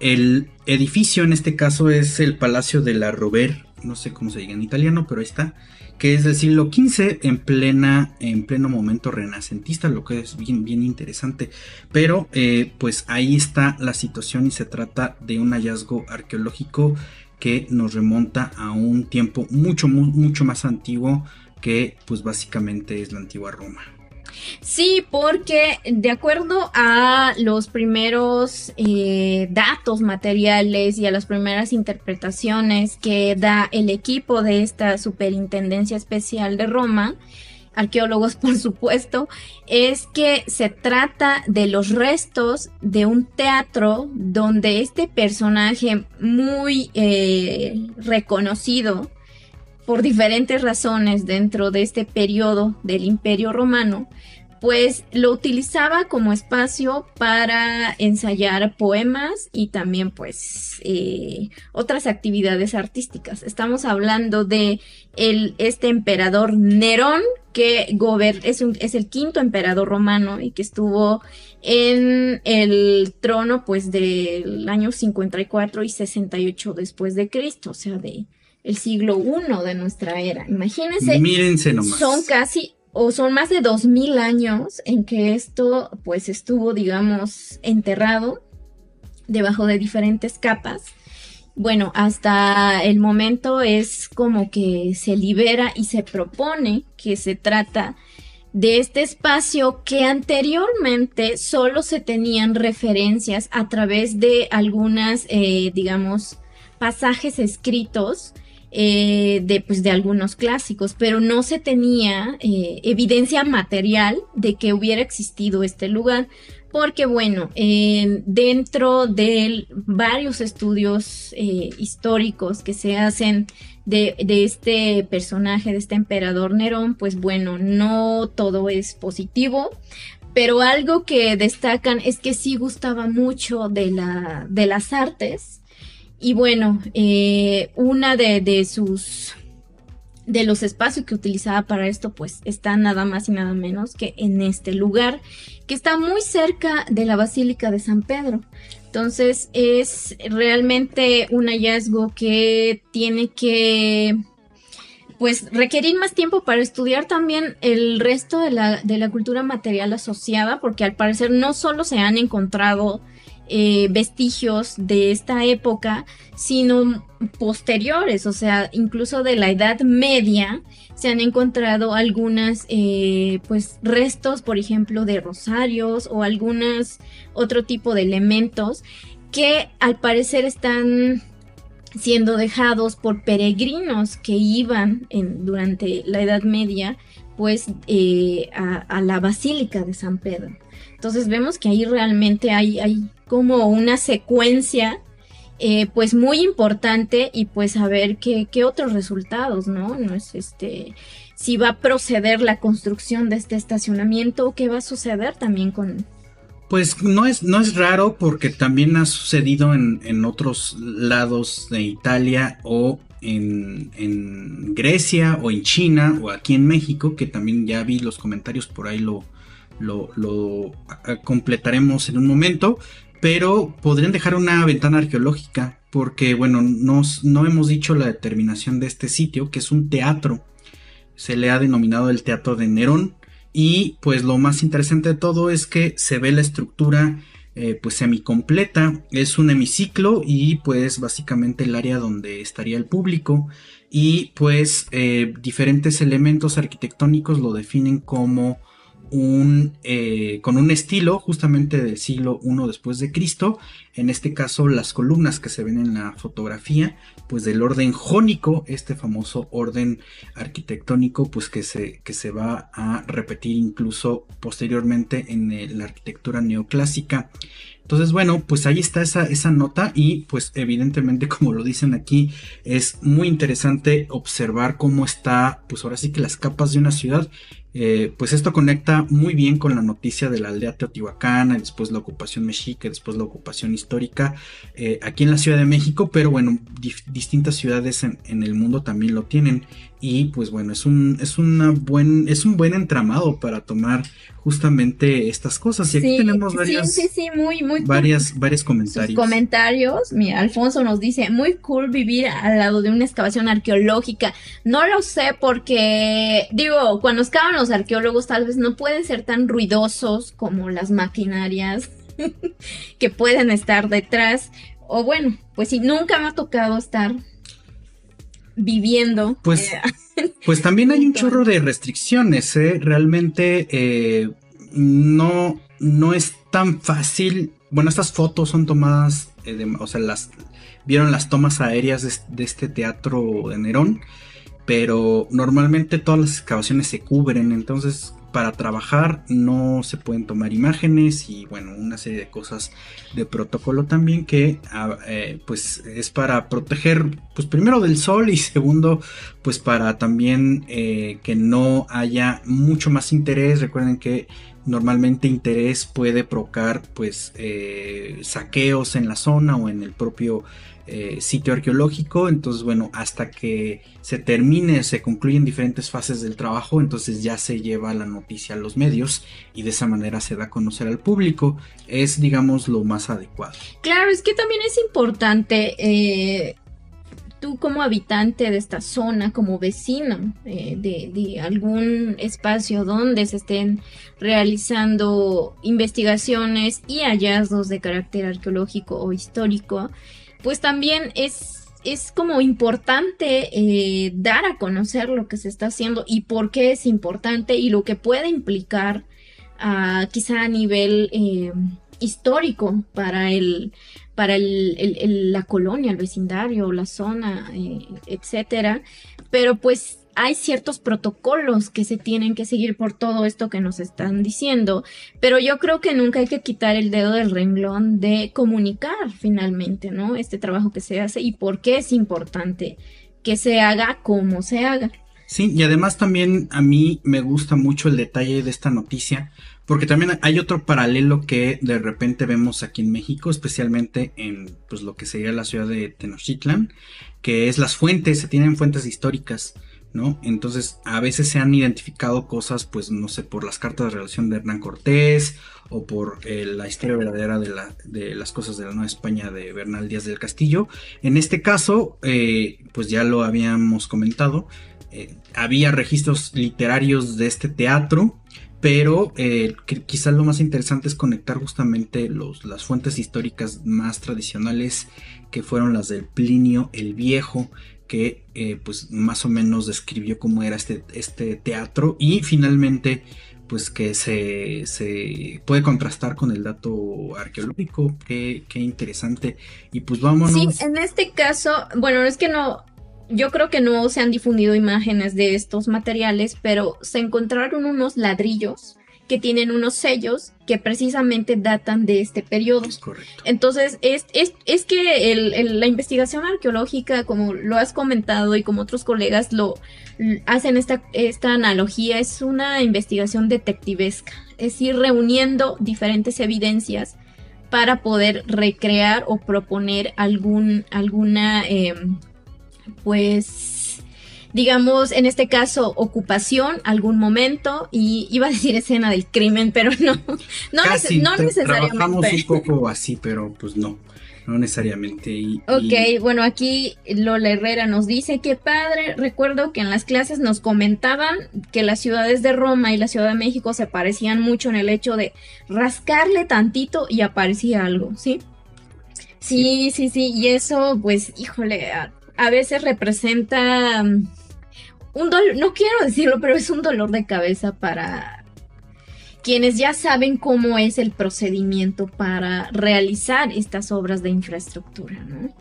B: El edificio en este caso es el Palacio de la Rover, no sé cómo se diga en italiano, pero ahí está, que es del siglo XV en plena, en pleno momento renacentista, lo que es bien, bien interesante. Pero eh, pues ahí está la situación y se trata de un hallazgo arqueológico que nos remonta a un tiempo mucho, mucho más antiguo que pues básicamente es la antigua Roma.
A: Sí, porque de acuerdo a los primeros eh, datos materiales y a las primeras interpretaciones que da el equipo de esta Superintendencia Especial de Roma, arqueólogos (laughs) por supuesto, es que se trata de los restos de un teatro donde este personaje muy eh, reconocido, por diferentes razones dentro de este periodo del Imperio Romano, pues lo utilizaba como espacio para ensayar poemas y también pues eh, otras actividades artísticas. Estamos hablando de el, este emperador Nerón que es, es el quinto emperador romano y que estuvo en el trono pues del año 54 y 68 después de Cristo, o sea de el siglo I de nuestra era. Imagínense.
B: Mírense nomás.
A: Son casi o son más de dos mil años en que esto pues estuvo digamos enterrado debajo de diferentes capas. Bueno, hasta el momento es como que se libera y se propone que se trata de este espacio que anteriormente solo se tenían referencias a través de algunas, eh, digamos, pasajes escritos eh, de, pues, de algunos clásicos, pero no se tenía eh, evidencia material de que hubiera existido este lugar, porque bueno, dentro de varios estudios eh, históricos que se hacen de, de, este personaje, de este emperador Nerón, pues bueno, no todo es positivo. Pero algo que destacan es que sí gustaba mucho de, la, de las artes, y bueno, eh, una de, sus de los espacios que utilizaba para esto, pues está nada más y nada menos que en este lugar, que está muy cerca de la Basílica de San Pedro. Entonces es realmente un hallazgo que tiene que pues requerir más tiempo para estudiar también el resto de la, de la cultura material asociada, porque al parecer no solo se han encontrado eh, vestigios de esta época, sino posteriores, o sea, incluso de la Edad Media, se han encontrado algunas, eh, pues, restos, por ejemplo, de rosarios o algunos otro tipo de elementos que al parecer están siendo dejados por peregrinos que iban durante la Edad Media, pues, eh, a, la Basílica de San Pedro. Entonces vemos que ahí realmente hay, hay como una secuencia eh, pues muy importante y pues a ver qué, qué otros resultados, ¿no? No es este si va a proceder la construcción de este estacionamiento o qué va a suceder también con,
B: pues no es, no es raro porque también ha sucedido en, en otros lados de Italia o en, en, Grecia o en China o aquí en México, que también ya vi los comentarios, por ahí lo, lo, completaremos en un momento, pero podrían dejar una ventana arqueológica porque, bueno, nos, no hemos dicho la determinación de este sitio, que es un teatro, se le ha denominado el Teatro de Nerón, y pues lo más interesante de todo es que se ve la estructura eh, pues semicompleta. Es un hemiciclo y pues básicamente el área donde estaría el público. Y pues eh, diferentes elementos arquitectónicos lo definen como un, eh, con un estilo justamente del siglo I después de Cristo. En este caso, las columnas que se ven en la fotografía, pues del orden jónico, este famoso orden arquitectónico, pues que se, que se va a repetir incluso posteriormente en la arquitectura neoclásica. Entonces, bueno, pues ahí está esa, esa nota y pues evidentemente (laughs) como lo dicen aquí, es muy interesante observar cómo está, pues ahora sí que las capas de una ciudad eh, pues esto conecta muy bien con la noticia de la aldea teotihuacana, después la ocupación mexica, después la ocupación histórica eh, aquí en la Ciudad de México, pero bueno, distintas ciudades en, en, el mundo también lo tienen y pues bueno, es un, es una buen, es un buen entramado para tomar justamente estas cosas. Y aquí tenemos varias,
A: sí, sí, muy, muy
B: varias, varios comentarios.
A: comentarios, mira, Alfonso nos dice, muy cool vivir al lado de una excavación arqueológica. No lo sé porque, digo, cuando excavan los arqueólogos tal vez no pueden ser tan ruidosos como las maquinarias (laughs) que pueden estar detrás. O bueno, pues si nunca me ha tocado estar viviendo.
B: Pues, eh, (laughs) pues también hay un chorro de restricciones, ¿eh? Realmente eh, no, no es tan fácil. Bueno, estas fotos son tomadas, o sea, las vieron las tomas aéreas de, de, este teatro de Nerón, pero normalmente todas las excavaciones se cubren, entonces para trabajar no se pueden tomar imágenes y bueno una serie de cosas de protocolo también que ah, eh, pues es para proteger pues primero del sol y (laughs) segundo pues para también eh, que no haya mucho más interés. Recuerden que normalmente interés puede provocar pues eh, saqueos en la zona o en el propio eh, sitio arqueológico. Entonces, bueno, hasta que se termine, se concluyen diferentes fases del trabajo, entonces ya se lleva la noticia a los medios y de esa manera se da a conocer al público. Es, digamos, lo más adecuado.
A: Claro, es que también es importante. Eh, tú como habitante de esta zona, como vecino eh, de, algún espacio donde se estén realizando investigaciones y hallazgos de carácter arqueológico o histórico, pues también es, es como importante eh, dar a conocer lo que se está haciendo y por qué es importante y lo que puede implicar uh, quizá a nivel eh, histórico para el para el, la colonia, el vecindario, la zona, eh, etcétera. Pero pues hay ciertos protocolos que se tienen que seguir por todo esto que nos están diciendo, pero yo creo que nunca hay que quitar el dedo del renglón de comunicar finalmente, ¿no? Este trabajo que se hace y por qué es importante que se haga como se haga.
B: Sí, y además también a mí me gusta mucho el detalle de esta noticia, porque también hay otro paralelo que de repente vemos aquí en México, especialmente en pues lo que sería la ciudad de Tenochtitlan, que es las fuentes, se tienen fuentes históricas. ¿No? Entonces, a veces se han identificado cosas, pues, no sé, por las cartas de relación de Hernán Cortés o por eh, la historia verdadera de, la, de, las cosas de la Nueva España de Bernal Díaz del Castillo. En este caso, eh, pues ya lo habíamos comentado, eh, había registros literarios de este teatro, pero quizás lo más interesante es conectar justamente las fuentes históricas más tradicionales que fueron las del Plinio el Viejo, que eh, pues más o menos describió cómo era este, este teatro y finalmente pues que se, se, puede contrastar con el dato arqueológico, qué, qué interesante. Y pues vámonos.
A: Sí, en este caso, bueno, es que no, yo creo que no se han difundido imágenes de estos materiales, pero se encontraron unos ladrillos que tienen unos sellos que precisamente datan de este periodo.
B: Es correcto.
A: Entonces, es, es, es que la investigación arqueológica, como lo has comentado y como otros colegas lo hacen esta, esta analogía, es una investigación detectivesca, es ir reuniendo diferentes evidencias para poder recrear o proponer algún, alguna, em, pues, digamos, en este caso, ocupación, algún momento, y iba a decir escena del crimen, pero (laughs) no, no, no necesariamente.
B: Trabajamos un poco así, pero pues no. No necesariamente. Y,
A: ok, bueno, aquí Lola Herrera nos dice que padre, recuerdo que en las clases nos comentaban que las ciudades de Roma y la Ciudad de México se parecían mucho en el hecho de rascarle tantito y aparecía algo, ¿sí? Sí, sí, sí, y eso, pues, híjole, a veces representa un dolor, no quiero decirlo, pero es un dolor de cabeza para quienes ya saben cómo es el procedimiento para realizar estas obras de infraestructura, ¿no?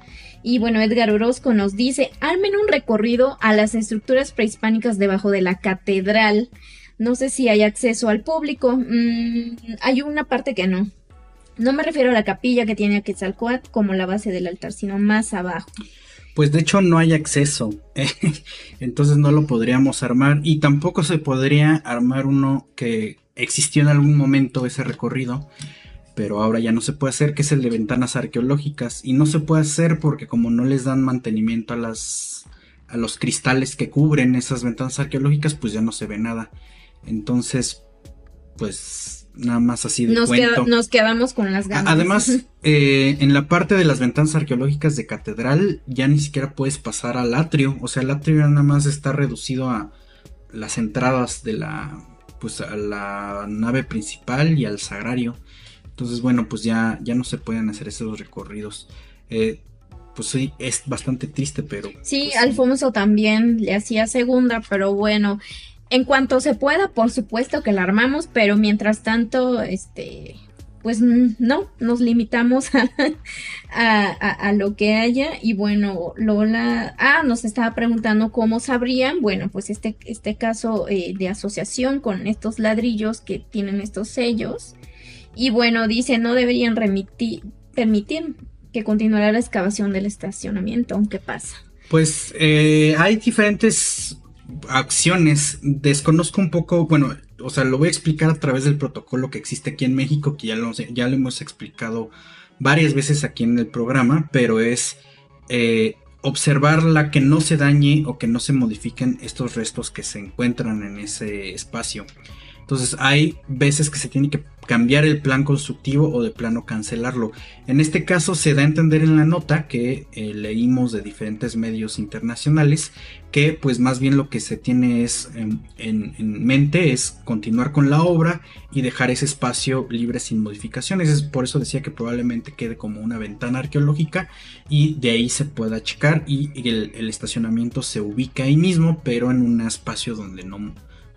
A: Y bueno, Edgar Orozco nos dice, armen un recorrido a las estructuras prehispánicas debajo de la catedral. No sé si hay acceso al público. Mm, hay una parte que no. No me refiero a la capilla que tiene Quetzalcoatl como la base del altar, sino más abajo.
B: Pues de hecho no hay acceso, (laughs) entonces no lo podríamos armar y tampoco se podría armar uno que existió en algún momento ese recorrido, pero ahora ya no se puede hacer, que es el de ventanas arqueológicas y no se puede hacer porque como no les dan mantenimiento a las a los cristales que cubren esas ventanas arqueológicas, pues ya no se ve nada. Entonces, pues nada más así de
A: nos, nos quedamos con las ganas.
B: Además, (laughs) eh, en la parte de las ventanas arqueológicas de catedral ya ni siquiera puedes pasar al atrio, o sea, el atrio nada más está reducido a las entradas de la pues a la nave principal y al sagrario. Entonces, bueno, pues ya ya no se pueden hacer esos recorridos. Eh, pues sí, es bastante triste, pero...
A: Sí,
B: pues
A: Alfonso también le hacía segunda, pero bueno, en cuanto se pueda, por supuesto que la armamos, pero mientras tanto, este, pues no, nos limitamos (laughs) a, lo que haya. Y bueno, Lola, ah, nos estaba preguntando cómo sabrían, bueno, pues este, este caso eh, de asociación con estos ladrillos que tienen estos sellos. Y bueno, dice, no deberían permitir que continuara la excavación del estacionamiento, aunque pasa.
B: Pues eh, hay diferentes acciones, desconozco un poco, bueno, o sea, lo voy a explicar a través del protocolo que existe aquí en México, que ya lo, ya lo hemos explicado varias veces aquí en el programa, pero es eh, observar la que no se dañe o que no se modifiquen estos restos que se encuentran en ese espacio. Entonces hay veces que se tiene que cambiar el plan constructivo o de plano cancelarlo. En este caso se da a entender en la nota que eh, leímos de diferentes medios internacionales que pues más bien lo que se tiene es en, mente es continuar con la obra y dejar ese espacio libre sin modificaciones. Es por eso decía que probablemente quede como una ventana arqueológica y de ahí se pueda checar y el estacionamiento se ubica ahí mismo pero en un espacio donde no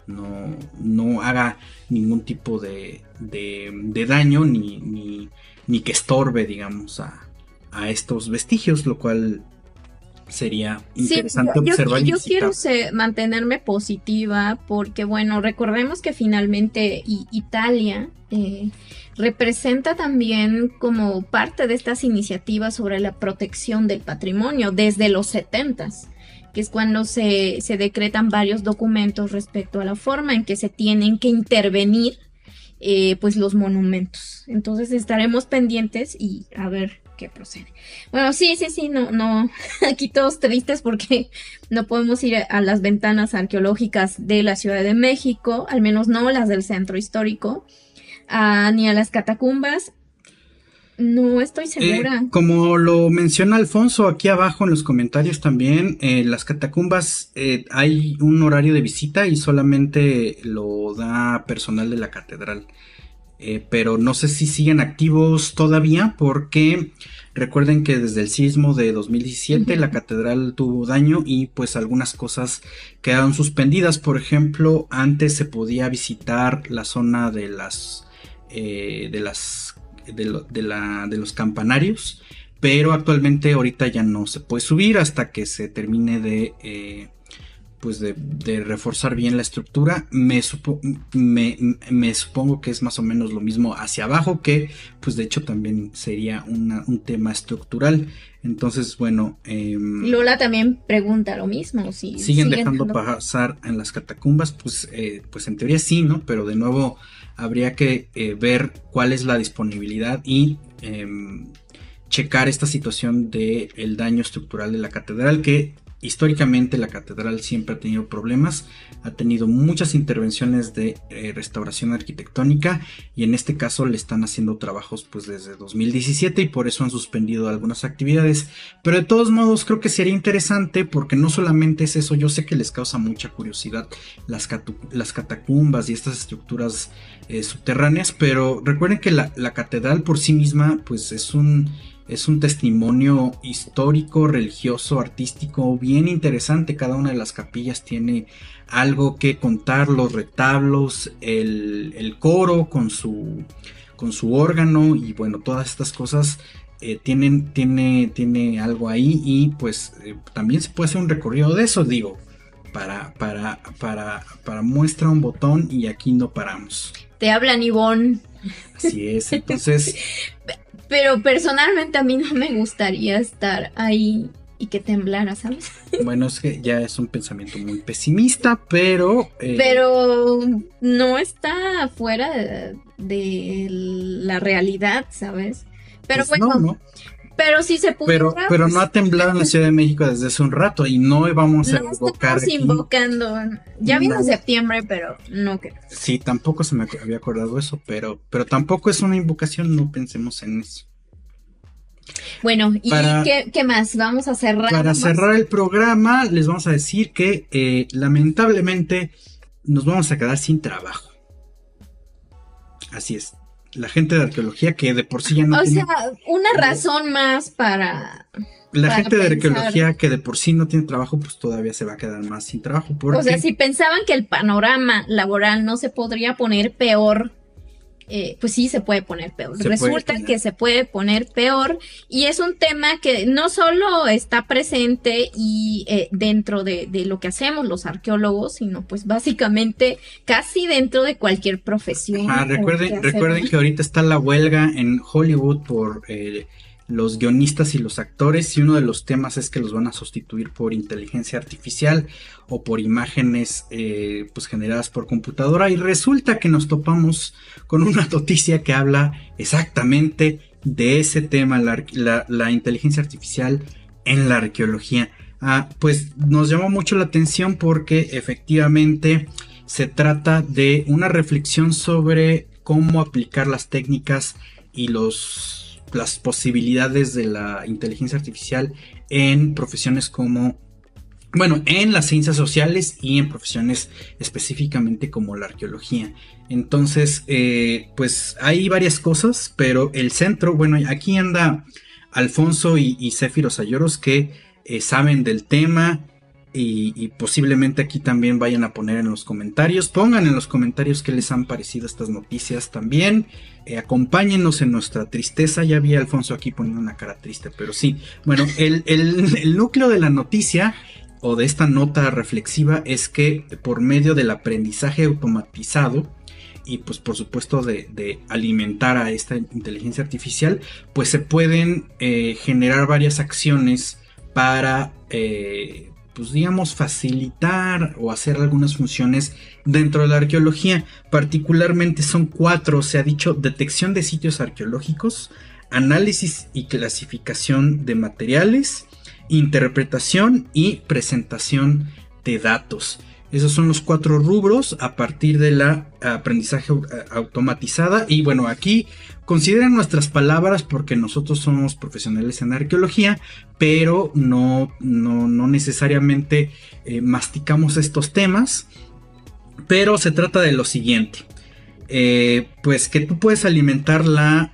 B: no, no haga ningún tipo de, de, daño ni, ni, que estorbe, digamos, a, estos vestigios, lo cual sería interesante observar.
A: Yo, yo quiero mantenerme positiva porque, bueno, recordemos que finalmente Italia eh, representa también como parte de estas iniciativas sobre la protección del patrimonio desde los setentas que es cuando se, decretan varios documentos respecto a la forma en que se tienen que intervenir eh, pues los monumentos. Entonces estaremos pendientes y a ver qué procede. Bueno, sí, sí, sí, no, no, (laughs) aquí todos tristes porque no podemos ir a las ventanas arqueológicas de la Ciudad de México, al menos no las del centro histórico, ah, ni a las catacumbas no estoy segura.
B: Eh, como lo menciona Alfonso aquí abajo en los comentarios también, eh, las catacumbas eh, hay un horario de visita y solamente lo da personal de la catedral. pero no sé si siguen activos todavía porque recuerden que desde el sismo de 2017 la catedral tuvo daño y pues algunas cosas quedaron suspendidas. Por ejemplo, antes se podía visitar la zona de las de las de, la, de los campanarios, pero actualmente ahorita ya no se puede subir hasta que se termine de, eh, pues de, reforzar bien la estructura. Me, me, supongo que es más o menos lo mismo hacia abajo, que pues de hecho también sería un tema estructural. Entonces, bueno.
A: Em, Lola también pregunta lo mismo. Si
B: siguen, dejando, pasar en las catacumbas, pues, eh, pues en teoría sí, ¿no? Pero de nuevo habría que eh, ver cuál es la disponibilidad y em, checar esta situación del el daño estructural de la catedral que Históricamente la catedral siempre ha tenido problemas, ha tenido muchas intervenciones de eh, restauración arquitectónica y en este caso le están haciendo trabajos pues desde 2017 y por eso han suspendido algunas actividades. Pero de todos modos creo que sería interesante porque no solamente es eso, yo sé que les causa mucha curiosidad las, catacumbas y estas estructuras eh, subterráneas, pero recuerden que la, la catedral por sí misma pues es un es un testimonio histórico, religioso, artístico bien interesante. Cada una de las capillas tiene algo que contar, los retablos, el, coro con su, con su órgano y bueno, todas estas cosas eh, tienen, tiene, tiene algo ahí y pues eh, también se puede hacer un recorrido de eso, digo. Para, para, para, para muestra un botón y aquí no paramos.
A: Te hablan Ivonne.
B: Así es, entonces (laughs)
A: Pero personalmente a mí no me gustaría estar ahí y que temblara, ¿sabes?
B: Bueno, es que ya es un pensamiento muy pesimista, pero...
A: Eh, pero no está fuera de, la realidad, ¿sabes? Pero pues bueno, pero si se
B: puede. Pero, pero no ha temblado en la Ciudad de México desde hace un rato y no vamos a invocar.
A: Estamos invocando. Ya vino septiembre, pero no creo.
B: Sí, tampoco se me había acordado eso, pero, pero tampoco es una invocación, no pensemos en eso.
A: Bueno, ¿y qué, más? Vamos a cerrar.
B: Para cerrar el programa, les vamos a decir que eh, lamentablemente nos vamos a quedar sin trabajo. Así es la gente de arqueología que de por sí ya no.
A: O sea, una razón más para.
B: La gente de arqueología que de por sí no tiene trabajo, pues todavía se va a quedar más sin trabajo.
A: O sea, si pensaban que el panorama laboral no se podría poner peor eh, pues sí se puede poner peor. Resulta que se puede poner peor y es un tema que no solo está presente y eh, dentro de, lo que hacemos los arqueólogos, sino pues básicamente casi dentro de cualquier profesión.
B: Ah, recuerden, recuerden que ahorita está la huelga en Hollywood por eh, los guionistas y los actores y uno de los temas es que los van a sustituir por inteligencia artificial o por imágenes eh, pues generadas por computadora. Y resulta que nos topamos con una (laughs) noticia que habla exactamente de ese tema la, inteligencia artificial en la arqueología. Ah, pues nos llamó mucho la atención porque efectivamente se trata de una reflexión sobre cómo aplicar las técnicas y los las posibilidades de la inteligencia artificial en profesiones como, bueno, en las ciencias sociales y en profesiones específicamente como la arqueología. Entonces, eh, pues hay varias cosas, pero el centro, bueno, aquí anda Alfonso y, y Céfiro Sayoros que eh, saben del tema y, posiblemente aquí también vayan a poner en los comentarios. Pongan en los comentarios qué les han parecido estas noticias también. Eh, acompáñenos en nuestra tristeza. Ya vi a Alfonso aquí poniendo una cara triste, pero sí. Bueno, (laughs) el, núcleo de la noticia o de esta nota reflexiva es que por medio del aprendizaje automatizado y pues por supuesto de, alimentar a esta inteligencia artificial, pues se pueden eh, generar varias acciones para eh, pues digamos, facilitar o hacer algunas funciones dentro de la arqueología. Particularmente son cuatro, se ha dicho, detección de sitios arqueológicos, análisis y clasificación de materiales, interpretación y presentación de datos. Esos son los cuatro rubros a partir de la aprendizaje automatizada. Y bueno, aquí consideren nuestras palabras porque nosotros somos profesionales en arqueología, pero no, no, necesariamente eh, masticamos estos temas. Pero se trata de lo siguiente. Eh, pues que tú puedes alimentar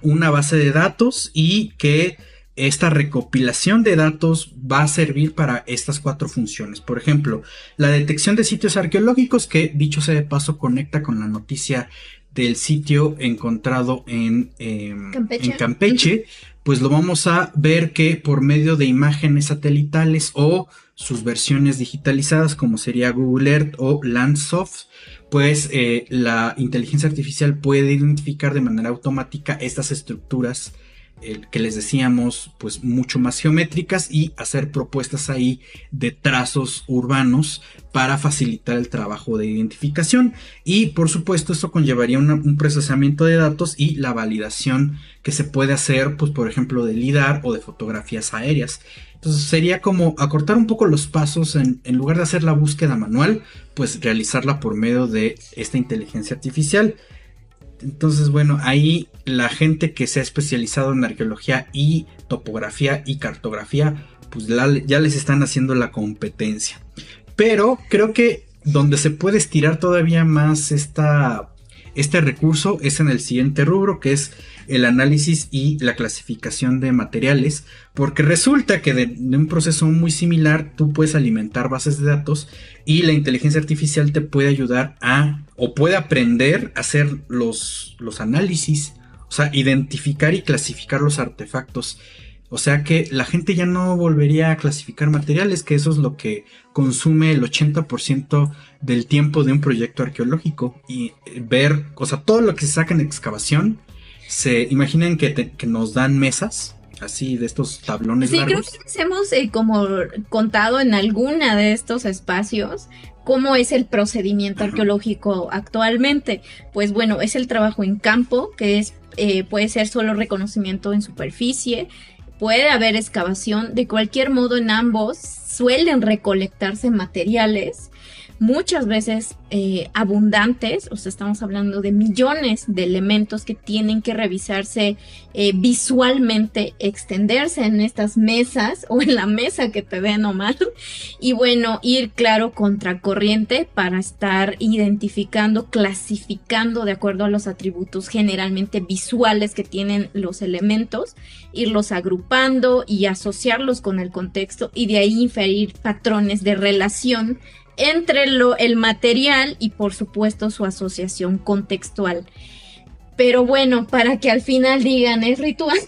B: una base de datos y que esta recopilación de datos va a servir para estas cuatro funciones. Por ejemplo, la detección de sitios arqueológicos, que dicho sea de paso conecta con la noticia del sitio encontrado en, em, Campeche. pues lo vamos a ver que por medio de imágenes satelitales o sus versiones digitalizadas como sería Google Earth o Landsoft, pues eh, la inteligencia artificial puede identificar de manera automática estas estructuras que les decíamos, pues mucho más geométricas y hacer propuestas ahí de trazos urbanos para facilitar el trabajo de identificación. Y por supuesto, esto conllevaría un procesamiento de datos y la validación que se puede hacer, pues por ejemplo, de LIDAR o de fotografías aéreas. Entonces sería como acortar un poco los pasos en lugar de hacer la búsqueda manual, pues realizarla por medio de esta inteligencia artificial. Entonces, bueno, ahí la gente que se ha especializado en arqueología y topografía y cartografía, pues ya les están haciendo la competencia. Pero creo que donde se puede estirar todavía más esta, este recurso es en el siguiente rubro, que es el análisis y la clasificación de materiales, porque resulta que de, un proceso muy similar tú puedes alimentar bases de datos y la inteligencia artificial te puede ayudar a o puede aprender a hacer los, los análisis, o sea, identificar y clasificar los artefactos. O sea que la gente ya no volvería a clasificar materiales, que eso es lo que consume el 80% del tiempo de un proyecto arqueológico. Y ver, o sea, todo lo que se saca en excavación se imaginen que, nos dan mesas así de estos tablones
A: sí, creo que hemos eh, como contado en alguna de estos espacios cómo es el procedimiento arqueológico actualmente. Pues bueno, es el trabajo en campo, que es eh, puede ser solo reconocimiento en superficie, puede haber excavación, de cualquier modo en ambos suelen recolectarse materiales muchas veces eh, abundantes, o sea, estamos hablando de millones de elementos que tienen que revisarse eh, visualmente, extenderse en estas mesas (laughs) o en la mesa que te den mal, y bueno, ir claro contracorriente para estar identificando, clasificando de acuerdo a los atributos generalmente visuales que tienen los elementos, irlos agrupando y asociarlos con el contexto y de ahí inferir patrones de relación entre lo, el material y por supuesto su asociación contextual. Pero bueno, para que al final digan es ritual.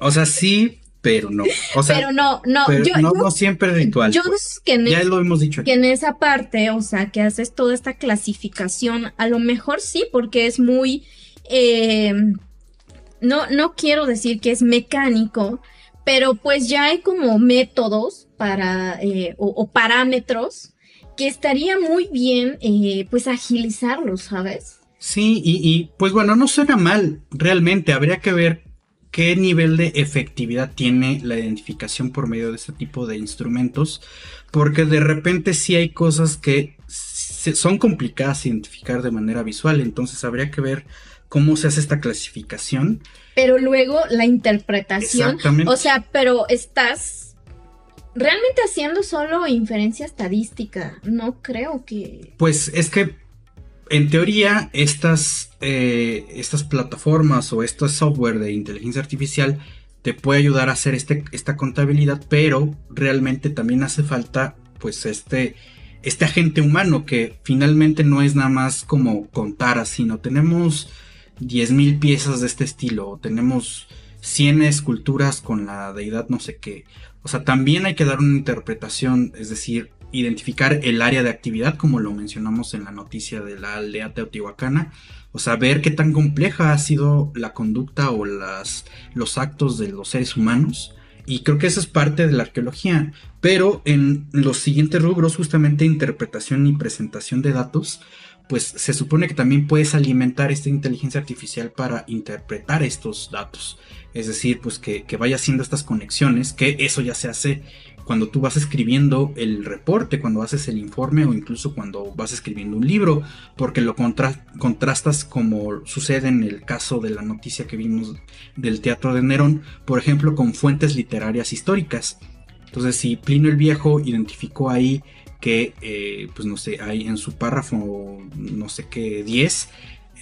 B: O sea, sí, pero no. O sea,
A: pero no, no,
B: no, siempre es ritual.
A: Yo
B: pues.
A: que
B: ya lo hemos dicho.
A: Que en esa parte, o sea, que haces toda esta clasificación, a lo mejor sí, porque es muy, eh, no, no quiero decir que es mecánico, pero pues ya hay como métodos para eh, o, parámetros que estaría muy bien eh, pues agilizarlos, ¿sabes?
B: Sí, y, y, pues bueno, no suena mal, realmente habría que ver qué nivel de efectividad tiene la identificación por medio de este tipo de instrumentos, porque de repente sí hay cosas que son complicadas de identificar de manera visual, entonces habría que ver cómo se hace esta clasificación.
A: Pero luego la interpretación, o sea, pero estás realmente haciendo solo inferencia estadística, no creo que...
B: Pues es que en teoría estas, eh, estas plataformas o este software de inteligencia artificial te puede ayudar a hacer este, esta contabilidad, pero realmente también hace falta pues este, este agente humano que finalmente no es nada más como contar, sino tenemos 10.000 piezas de este estilo, tenemos 100 esculturas con la deidad no sé qué. O sea, también hay que dar una interpretación, es decir, identificar el área de actividad, como lo mencionamos en la noticia de la aldea teotihuacana. O sea, ver qué tan compleja ha sido la conducta o las, los actos de los seres humanos. Y creo que eso es parte de la arqueología. Pero en los siguientes rubros, justamente interpretación y presentación de datos, pues se supone que también puedes alimentar esta inteligencia artificial para interpretar estos datos. Es decir, pues que, vaya haciendo estas conexiones, que eso ya se hace cuando tú vas escribiendo el reporte, cuando haces el informe o incluso cuando vas escribiendo un libro, porque lo contrastas como sucede en el caso de la noticia que vimos del Teatro de Nerón, por ejemplo, con fuentes literarias históricas. Entonces, si Plinio el Viejo identificó ahí que, eh, pues no sé, hay en su párrafo, no sé qué, 10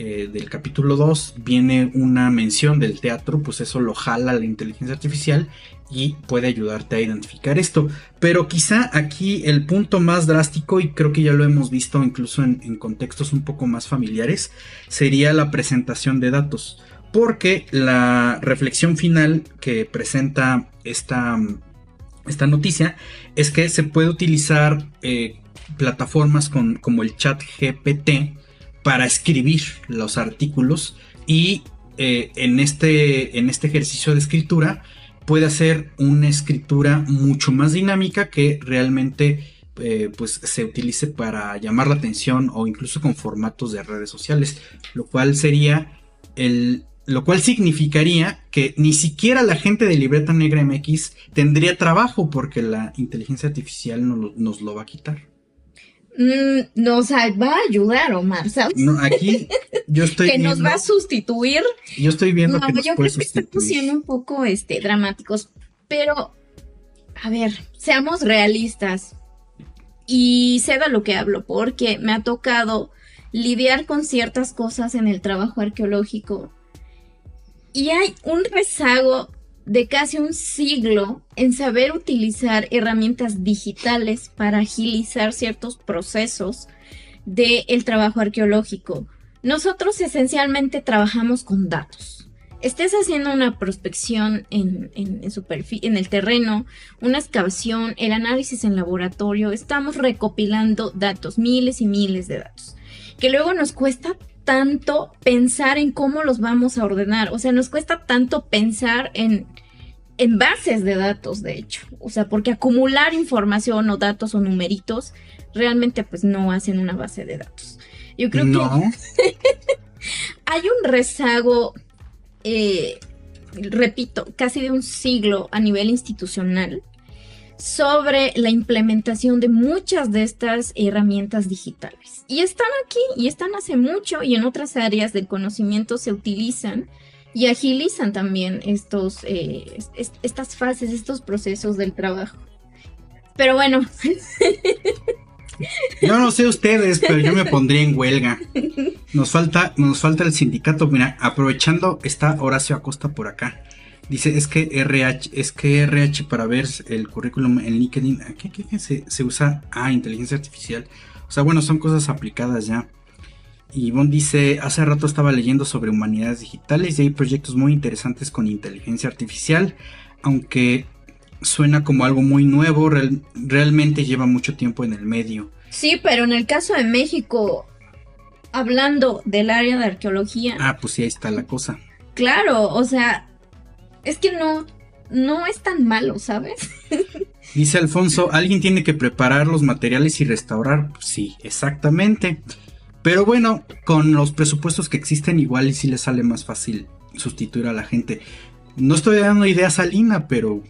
B: eh, del capítulo 2 viene una mención del teatro, pues eso lo jala la inteligencia artificial y puede ayudarte a identificar esto. Pero quizá aquí el punto más drástico, y creo que ya lo hemos visto incluso en, en contextos un poco más familiares, sería la presentación de datos. porque la reflexión final que presenta esta, esta noticia es que se puede utilizar eh, plataformas con, como el chat GPT para escribir los artículos y eh, en, este, en este ejercicio de escritura puede hacer una escritura mucho más dinámica que realmente eh, pues se utilice para llamar la atención o incluso con formatos de redes sociales, lo cual sería el lo cual significaría que ni siquiera la gente de Libreta Negra MX tendría trabajo porque la inteligencia artificial nos lo va a quitar.
A: Mm, nos va a ayudar, Omar, ¿sabes?
B: No, aquí yo (laughs) estoy
A: que nos va a sustituir.
B: Yo estoy viendo que nos
A: yo creo que estamos siendo un poco este, dramáticos, pero a ver, seamos realistas y sé de lo que hablo porque me ha tocado lidiar con ciertas cosas en el trabajo arqueológico y hay un rezago de casi un siglo en saber utilizar herramientas digitales para agilizar ciertos procesos del trabajo arqueológico. Nosotros esencialmente trabajamos con datos. Estés haciendo una prospección en, en, en el terreno, una excavación, el análisis en laboratorio, estamos recopilando datos, miles y miles de datos, que luego nos cuesta tanto pensar en cómo los vamos a ordenar. O sea, nos cuesta tanto pensar en, en bases de datos, de hecho. O sea, porque acumular información o datos o numeritos realmente pues no hacen una base de datos. Yo creo que (laughs) hay un rezago, eh, repito, casi de un siglo a nivel institucional sobre la implementación de muchas de estas herramientas digitales. Y están aquí y están hace mucho y en otras áreas del conocimiento se utilizan y agilizan también estos, eh, estas fases, estos procesos del trabajo. Pero bueno. (laughs)
B: Yo no sé ustedes, pero yo me pondría en huelga. Nos falta, nos falta el sindicato. Mira, aprovechando está Horacio Acosta por acá. Dice, es que RH, es que RH para ver el currículum en LinkedIn, ¿qué, qué, se, se, usa? Ah, inteligencia artificial. O sea, bueno, son cosas aplicadas ya. Y Bon dice, hace rato estaba leyendo sobre humanidades digitales y hay proyectos muy interesantes con inteligencia artificial, aunque suena como algo muy nuevo, realmente lleva mucho tiempo en el medio.
A: Sí, pero en el caso de México, hablando del área de arqueología.
B: Ah, pues sí, ahí está la cosa.
A: Claro, o sea, es que no, no es tan malo, ¿sabes? (laughs)
B: Dice Alfonso, alguien tiene que preparar los materiales y restaurar. Sí, exactamente. Pero bueno, con los presupuestos que existen igual y si le sale más fácil sustituir a la gente. No estoy dando ideas a Lina, pero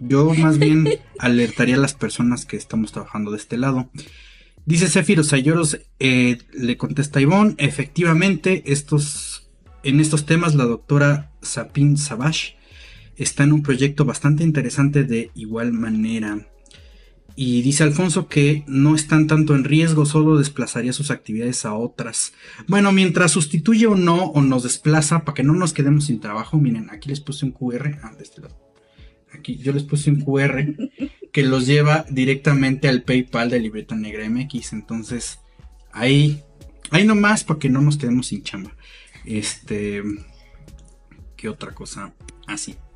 B: yo más bien (laughs) alertaría a las personas que estamos trabajando de este lado. Dice Zephyr Sayoros, eh, le contesta Ivonne, efectivamente, estos, en estos temas la doctora Sapin Savage está en un proyecto bastante interesante de igual manera. Y dice Alfonso que no están tanto en riesgo, solo desplazaría sus actividades a otras. Bueno, mientras sustituye o no, o nos desplaza, para que no nos quedemos sin trabajo, miren, aquí les puse un QR, ah, de este lado. Aquí yo les puse un QR (laughs) que los lleva directamente al PayPal de Libreta Negra MX. Entonces, ahí, ahí nomás para que no nos quedemos sin chamba. Este, ¿qué otra cosa? Así. Ah,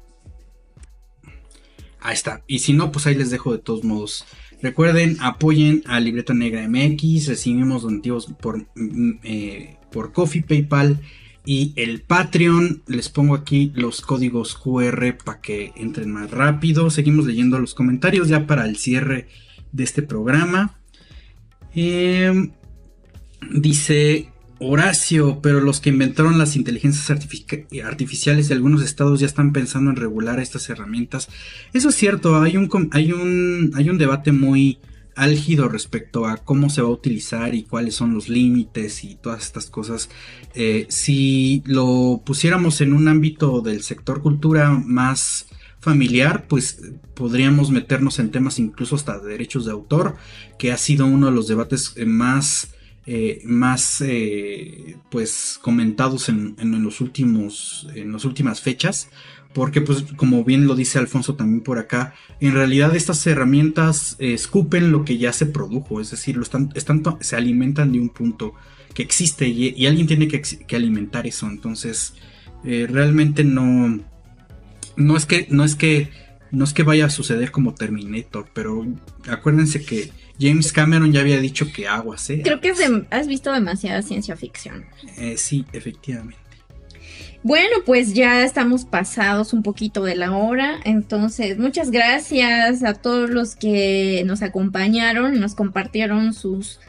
B: Ahí está. Y si no, pues ahí les dejo de todos modos. Recuerden, apoyen a Libreta Negra MX. Recibimos donativos por, mm, eh, por Coffee, PayPal y el Patreon. Les pongo aquí los códigos QR para que entren más rápido. Seguimos leyendo los comentarios ya para el cierre de este programa. Em, dice Horacio, pero los que inventaron las inteligencias artificiales de algunos estados ya están pensando en regular estas herramientas. Eso es cierto, hay un, hay un, hay un debate muy álgido respecto a cómo se va a utilizar y cuáles son los límites y todas estas cosas. Eh, si lo pusiéramos en un ámbito del sector cultura más familiar, pues podríamos meternos en temas incluso hasta de derechos de autor, que ha sido uno de los debates más eh, más eh, pues comentados en, los últimos en las últimas fechas porque pues como bien lo dice Alfonso también por acá en realidad estas herramientas escupen lo que ya se produjo es decir lo están, se alimentan de un punto que existe y, alguien tiene que, alimentar eso entonces Eh, realmente no. No es que. No es que. No es que vaya a suceder como Terminator. Pero acuérdense que James Cameron ya había dicho que aguas, ¿eh?
A: Creo que has visto demasiada ciencia ficción.
B: Eh, sí, efectivamente.
A: Bueno, pues ya estamos pasados un poquito de la hora, entonces muchas gracias a todos los que nos acompañaron, nos compartieron sus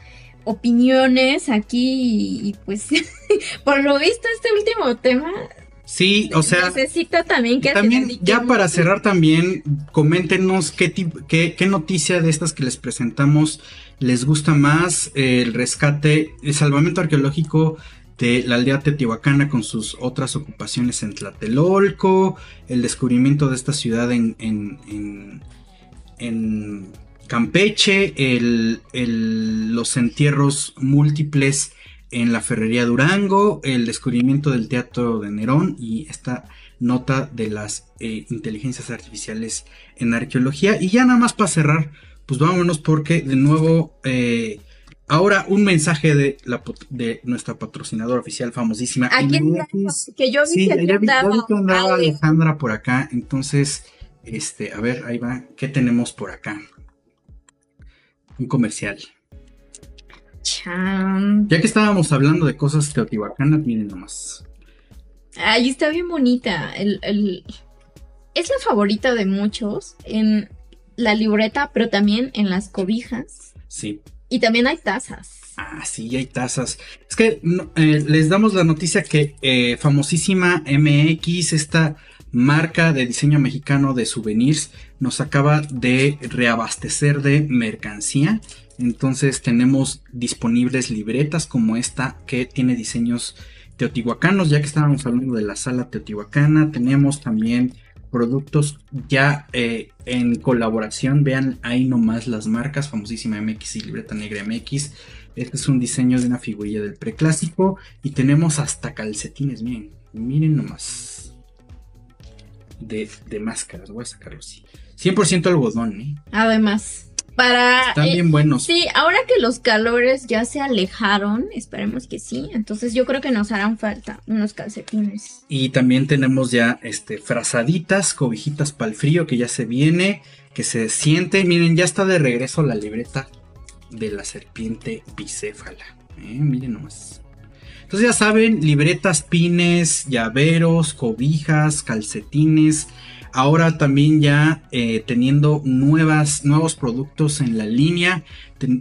A: opiniones aquí y, pues (laughs) por lo visto este último tema
B: Sí, o sea.
A: Necesita también que.
B: También, ya para cerrar, también, coméntenos qué, qué, qué noticia de estas que les presentamos les gusta más. El rescate, el salvamento arqueológico de la aldea teotihuacana con sus otras ocupaciones en Tlatelolco. El descubrimiento de esta ciudad en, en, en, Campeche. El, el, los entierros múltiples en la Ferrería Durango, el descubrimiento del teatro de Nerón y esta nota de las eh, inteligencias artificiales en arqueología. Y ya nada más para cerrar, pues vámonos porque de nuevo, eh, ahora un mensaje de, la, de nuestra patrocinadora oficial famosísima.
A: que yo vi que
B: andaba Alejandra por acá, entonces, este, a ver, ahí va, ¿qué tenemos por acá? Un comercial. Ya que estábamos hablando de cosas teotihuacanas, miren nomás.
A: Ay, está bien bonita. El, Es la favorita de muchos en la libreta, pero también en las cobijas.
B: Sí.
A: Y también hay tazas.
B: Ah, sí, hay tazas. Es que eh, les damos la noticia que eh, famosísima MX, esta marca de diseño mexicano de souvenirs, nos acaba de reabastecer de mercancía entonces tenemos disponibles libretas como esta que tiene diseños teotihuacanos, ya que estábamos hablando de la sala teotihuacana. Tenemos también productos ya eh, en colaboración. Vean ahí nomás las marcas, famosísima MX y libreta negra MX. Este es un diseño de una figurilla del preclásico. Y tenemos hasta calcetines, miren, miren nomás. De, máscaras, voy a sacarlo así. 100% algodón, ¿eh?
A: Además para...
B: Están bien buenos.
A: Sí, ahora que los calores ya se alejaron, esperemos que sí, entonces yo creo que nos harán falta unos calcetines.
B: Y también tenemos ya este frazaditas, cobijitas para el frío que ya se viene, que se siente, miren, ya está de regreso la libreta de la serpiente bicéfala. ¿eh? Miren nomás. Entonces ya saben, libretas, pines, llaveros, cobijas, calcetines, Ahora también ya eh, teniendo nuevas, nuevos productos en la línea.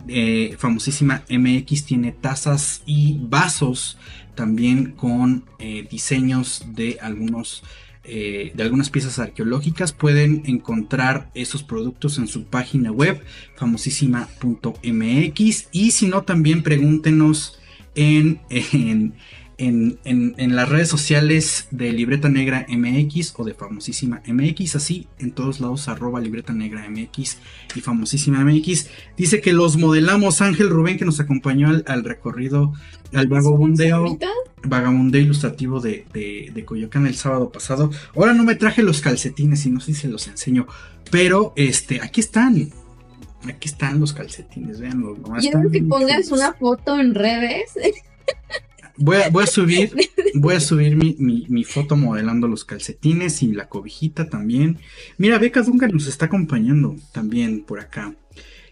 B: Eh, famosísima MX tiene tazas y vasos también con eh, diseños de algunos de algunas piezas arqueológicas pueden encontrar esos productos en su página web famosísima.mx y si no también pregúntenos en, (laughs) en en, en, las redes sociales de Libreta Negra MX o de Famosísima MX, así en todos lados, arroba Libreta Negra MX y Famosísima MX. Dice que los modelamos Ángel Rubén, que nos acompañó al, recorrido, al vagabundeo, vagabundeo ilustrativo de, de, de, Coyoacán el sábado pasado. Ahora no me traje los calcetines y no sé si se los enseño, pero este, aquí están. Aquí están los calcetines, veanlo.
A: Quiero que pongas una foto en redes. (laughs) (laughs) (laughs)
B: Voy a, subir, voy a subir mi, foto modelando los calcetines y la cobijita también. Mira, Beca Duncan nos está acompañando también por acá.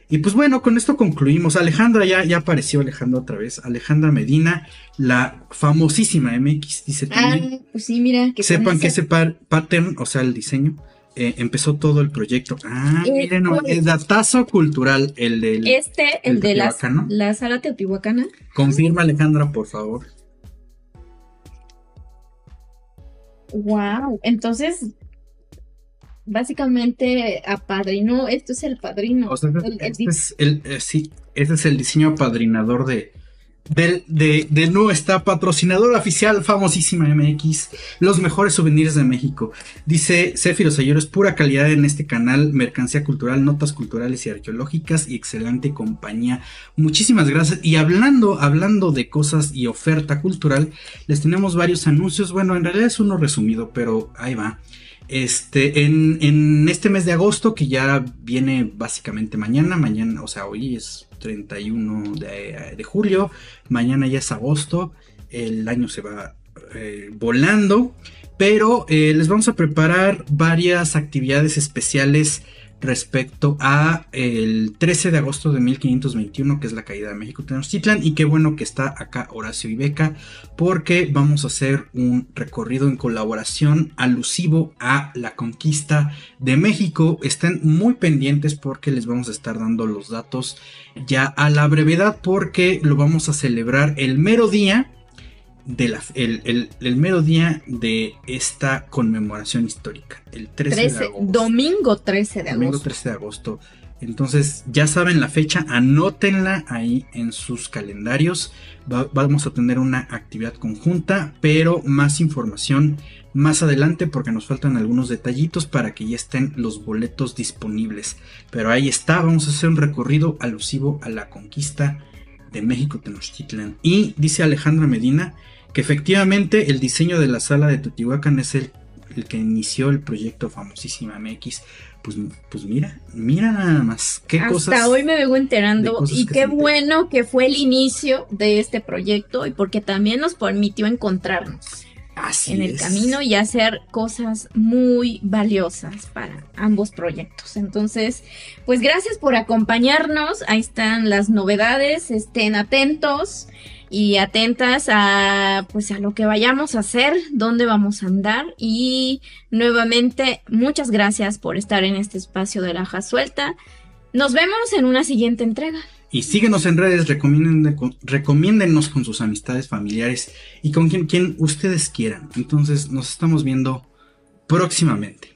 B: Y pues bueno, con esto concluimos. Alejandra ya, ya apareció Alejandra otra vez. Alejandra Medina, la famosísima MX, dice
A: también. Ah, pues sí, mira.
B: Que Sepan que ese pattern, o sea, el diseño, eh, empezó todo el proyecto. Ah, eh, miren, pues, el datazo cultural, el del.
A: Este, el, de la, la sala teotihuacana.
B: Confirma, Alejandra, por favor.
A: Wow, entonces básicamente apadrinó, esto es el padrino.
B: O sea, este es el, eh, sí, este es el diseño apadrinador de, de, de, de nuestra patrocinadora oficial, famosísima MX, los mejores souvenirs de México. Dice Céfiro es pura calidad en este canal, mercancía cultural, notas culturales y arqueológicas y excelente compañía. Muchísimas gracias. Y hablando, hablando de cosas y oferta cultural, les tenemos varios anuncios. Bueno, en realidad es uno resumido, pero ahí va. Este, en, en, este mes de agosto, que ya viene básicamente mañana, mañana, o sea, hoy es 31 de, julio, mañana ya es agosto, el año se va eh, volando, pero eh, les vamos a preparar varias actividades especiales respecto a el 13 de agosto de 1521, que es la caída de México Tenochtitlan, y qué bueno que está acá Horacio y Beca, porque vamos a hacer un recorrido en colaboración alusivo a la conquista de México. Estén muy pendientes porque les vamos a estar dando los datos ya a la brevedad, porque lo vamos a celebrar el mero día el, mero día de esta conmemoración histórica, el 13, de agosto.
A: Domingo 13 de agosto.
B: Domingo 13 de agosto. Entonces, ya saben la fecha, anótenla ahí en sus calendarios. vamos a tener una actividad conjunta, pero más información más adelante porque nos faltan algunos detallitos para que ya estén los boletos disponibles. Pero ahí está, vamos a hacer un recorrido alusivo a la conquista de México Tenochtitlan. Y dice Alejandra Medina que efectivamente el diseño de la sala de Teotihuacán es el, el que inició el proyecto famosísima MX. Pues, pues mira, mira nada más. Qué
A: Hasta hoy me vengo enterando y qué bueno que fue el inicio de este proyecto y porque también nos permitió encontrarnos. en el camino y hacer cosas muy valiosas para ambos proyectos. Entonces, pues gracias por acompañarnos. Ahí están las novedades. Estén atentos y atentas a pues a lo que vayamos a hacer, dónde vamos a andar y nuevamente muchas gracias por estar en este espacio de la suelta. Nos vemos en una siguiente entrega.
B: Y síguenos en redes, recomiéndennos con sus amistades familiares y con quien, quien ustedes quieran. Entonces nos estamos viendo próximamente.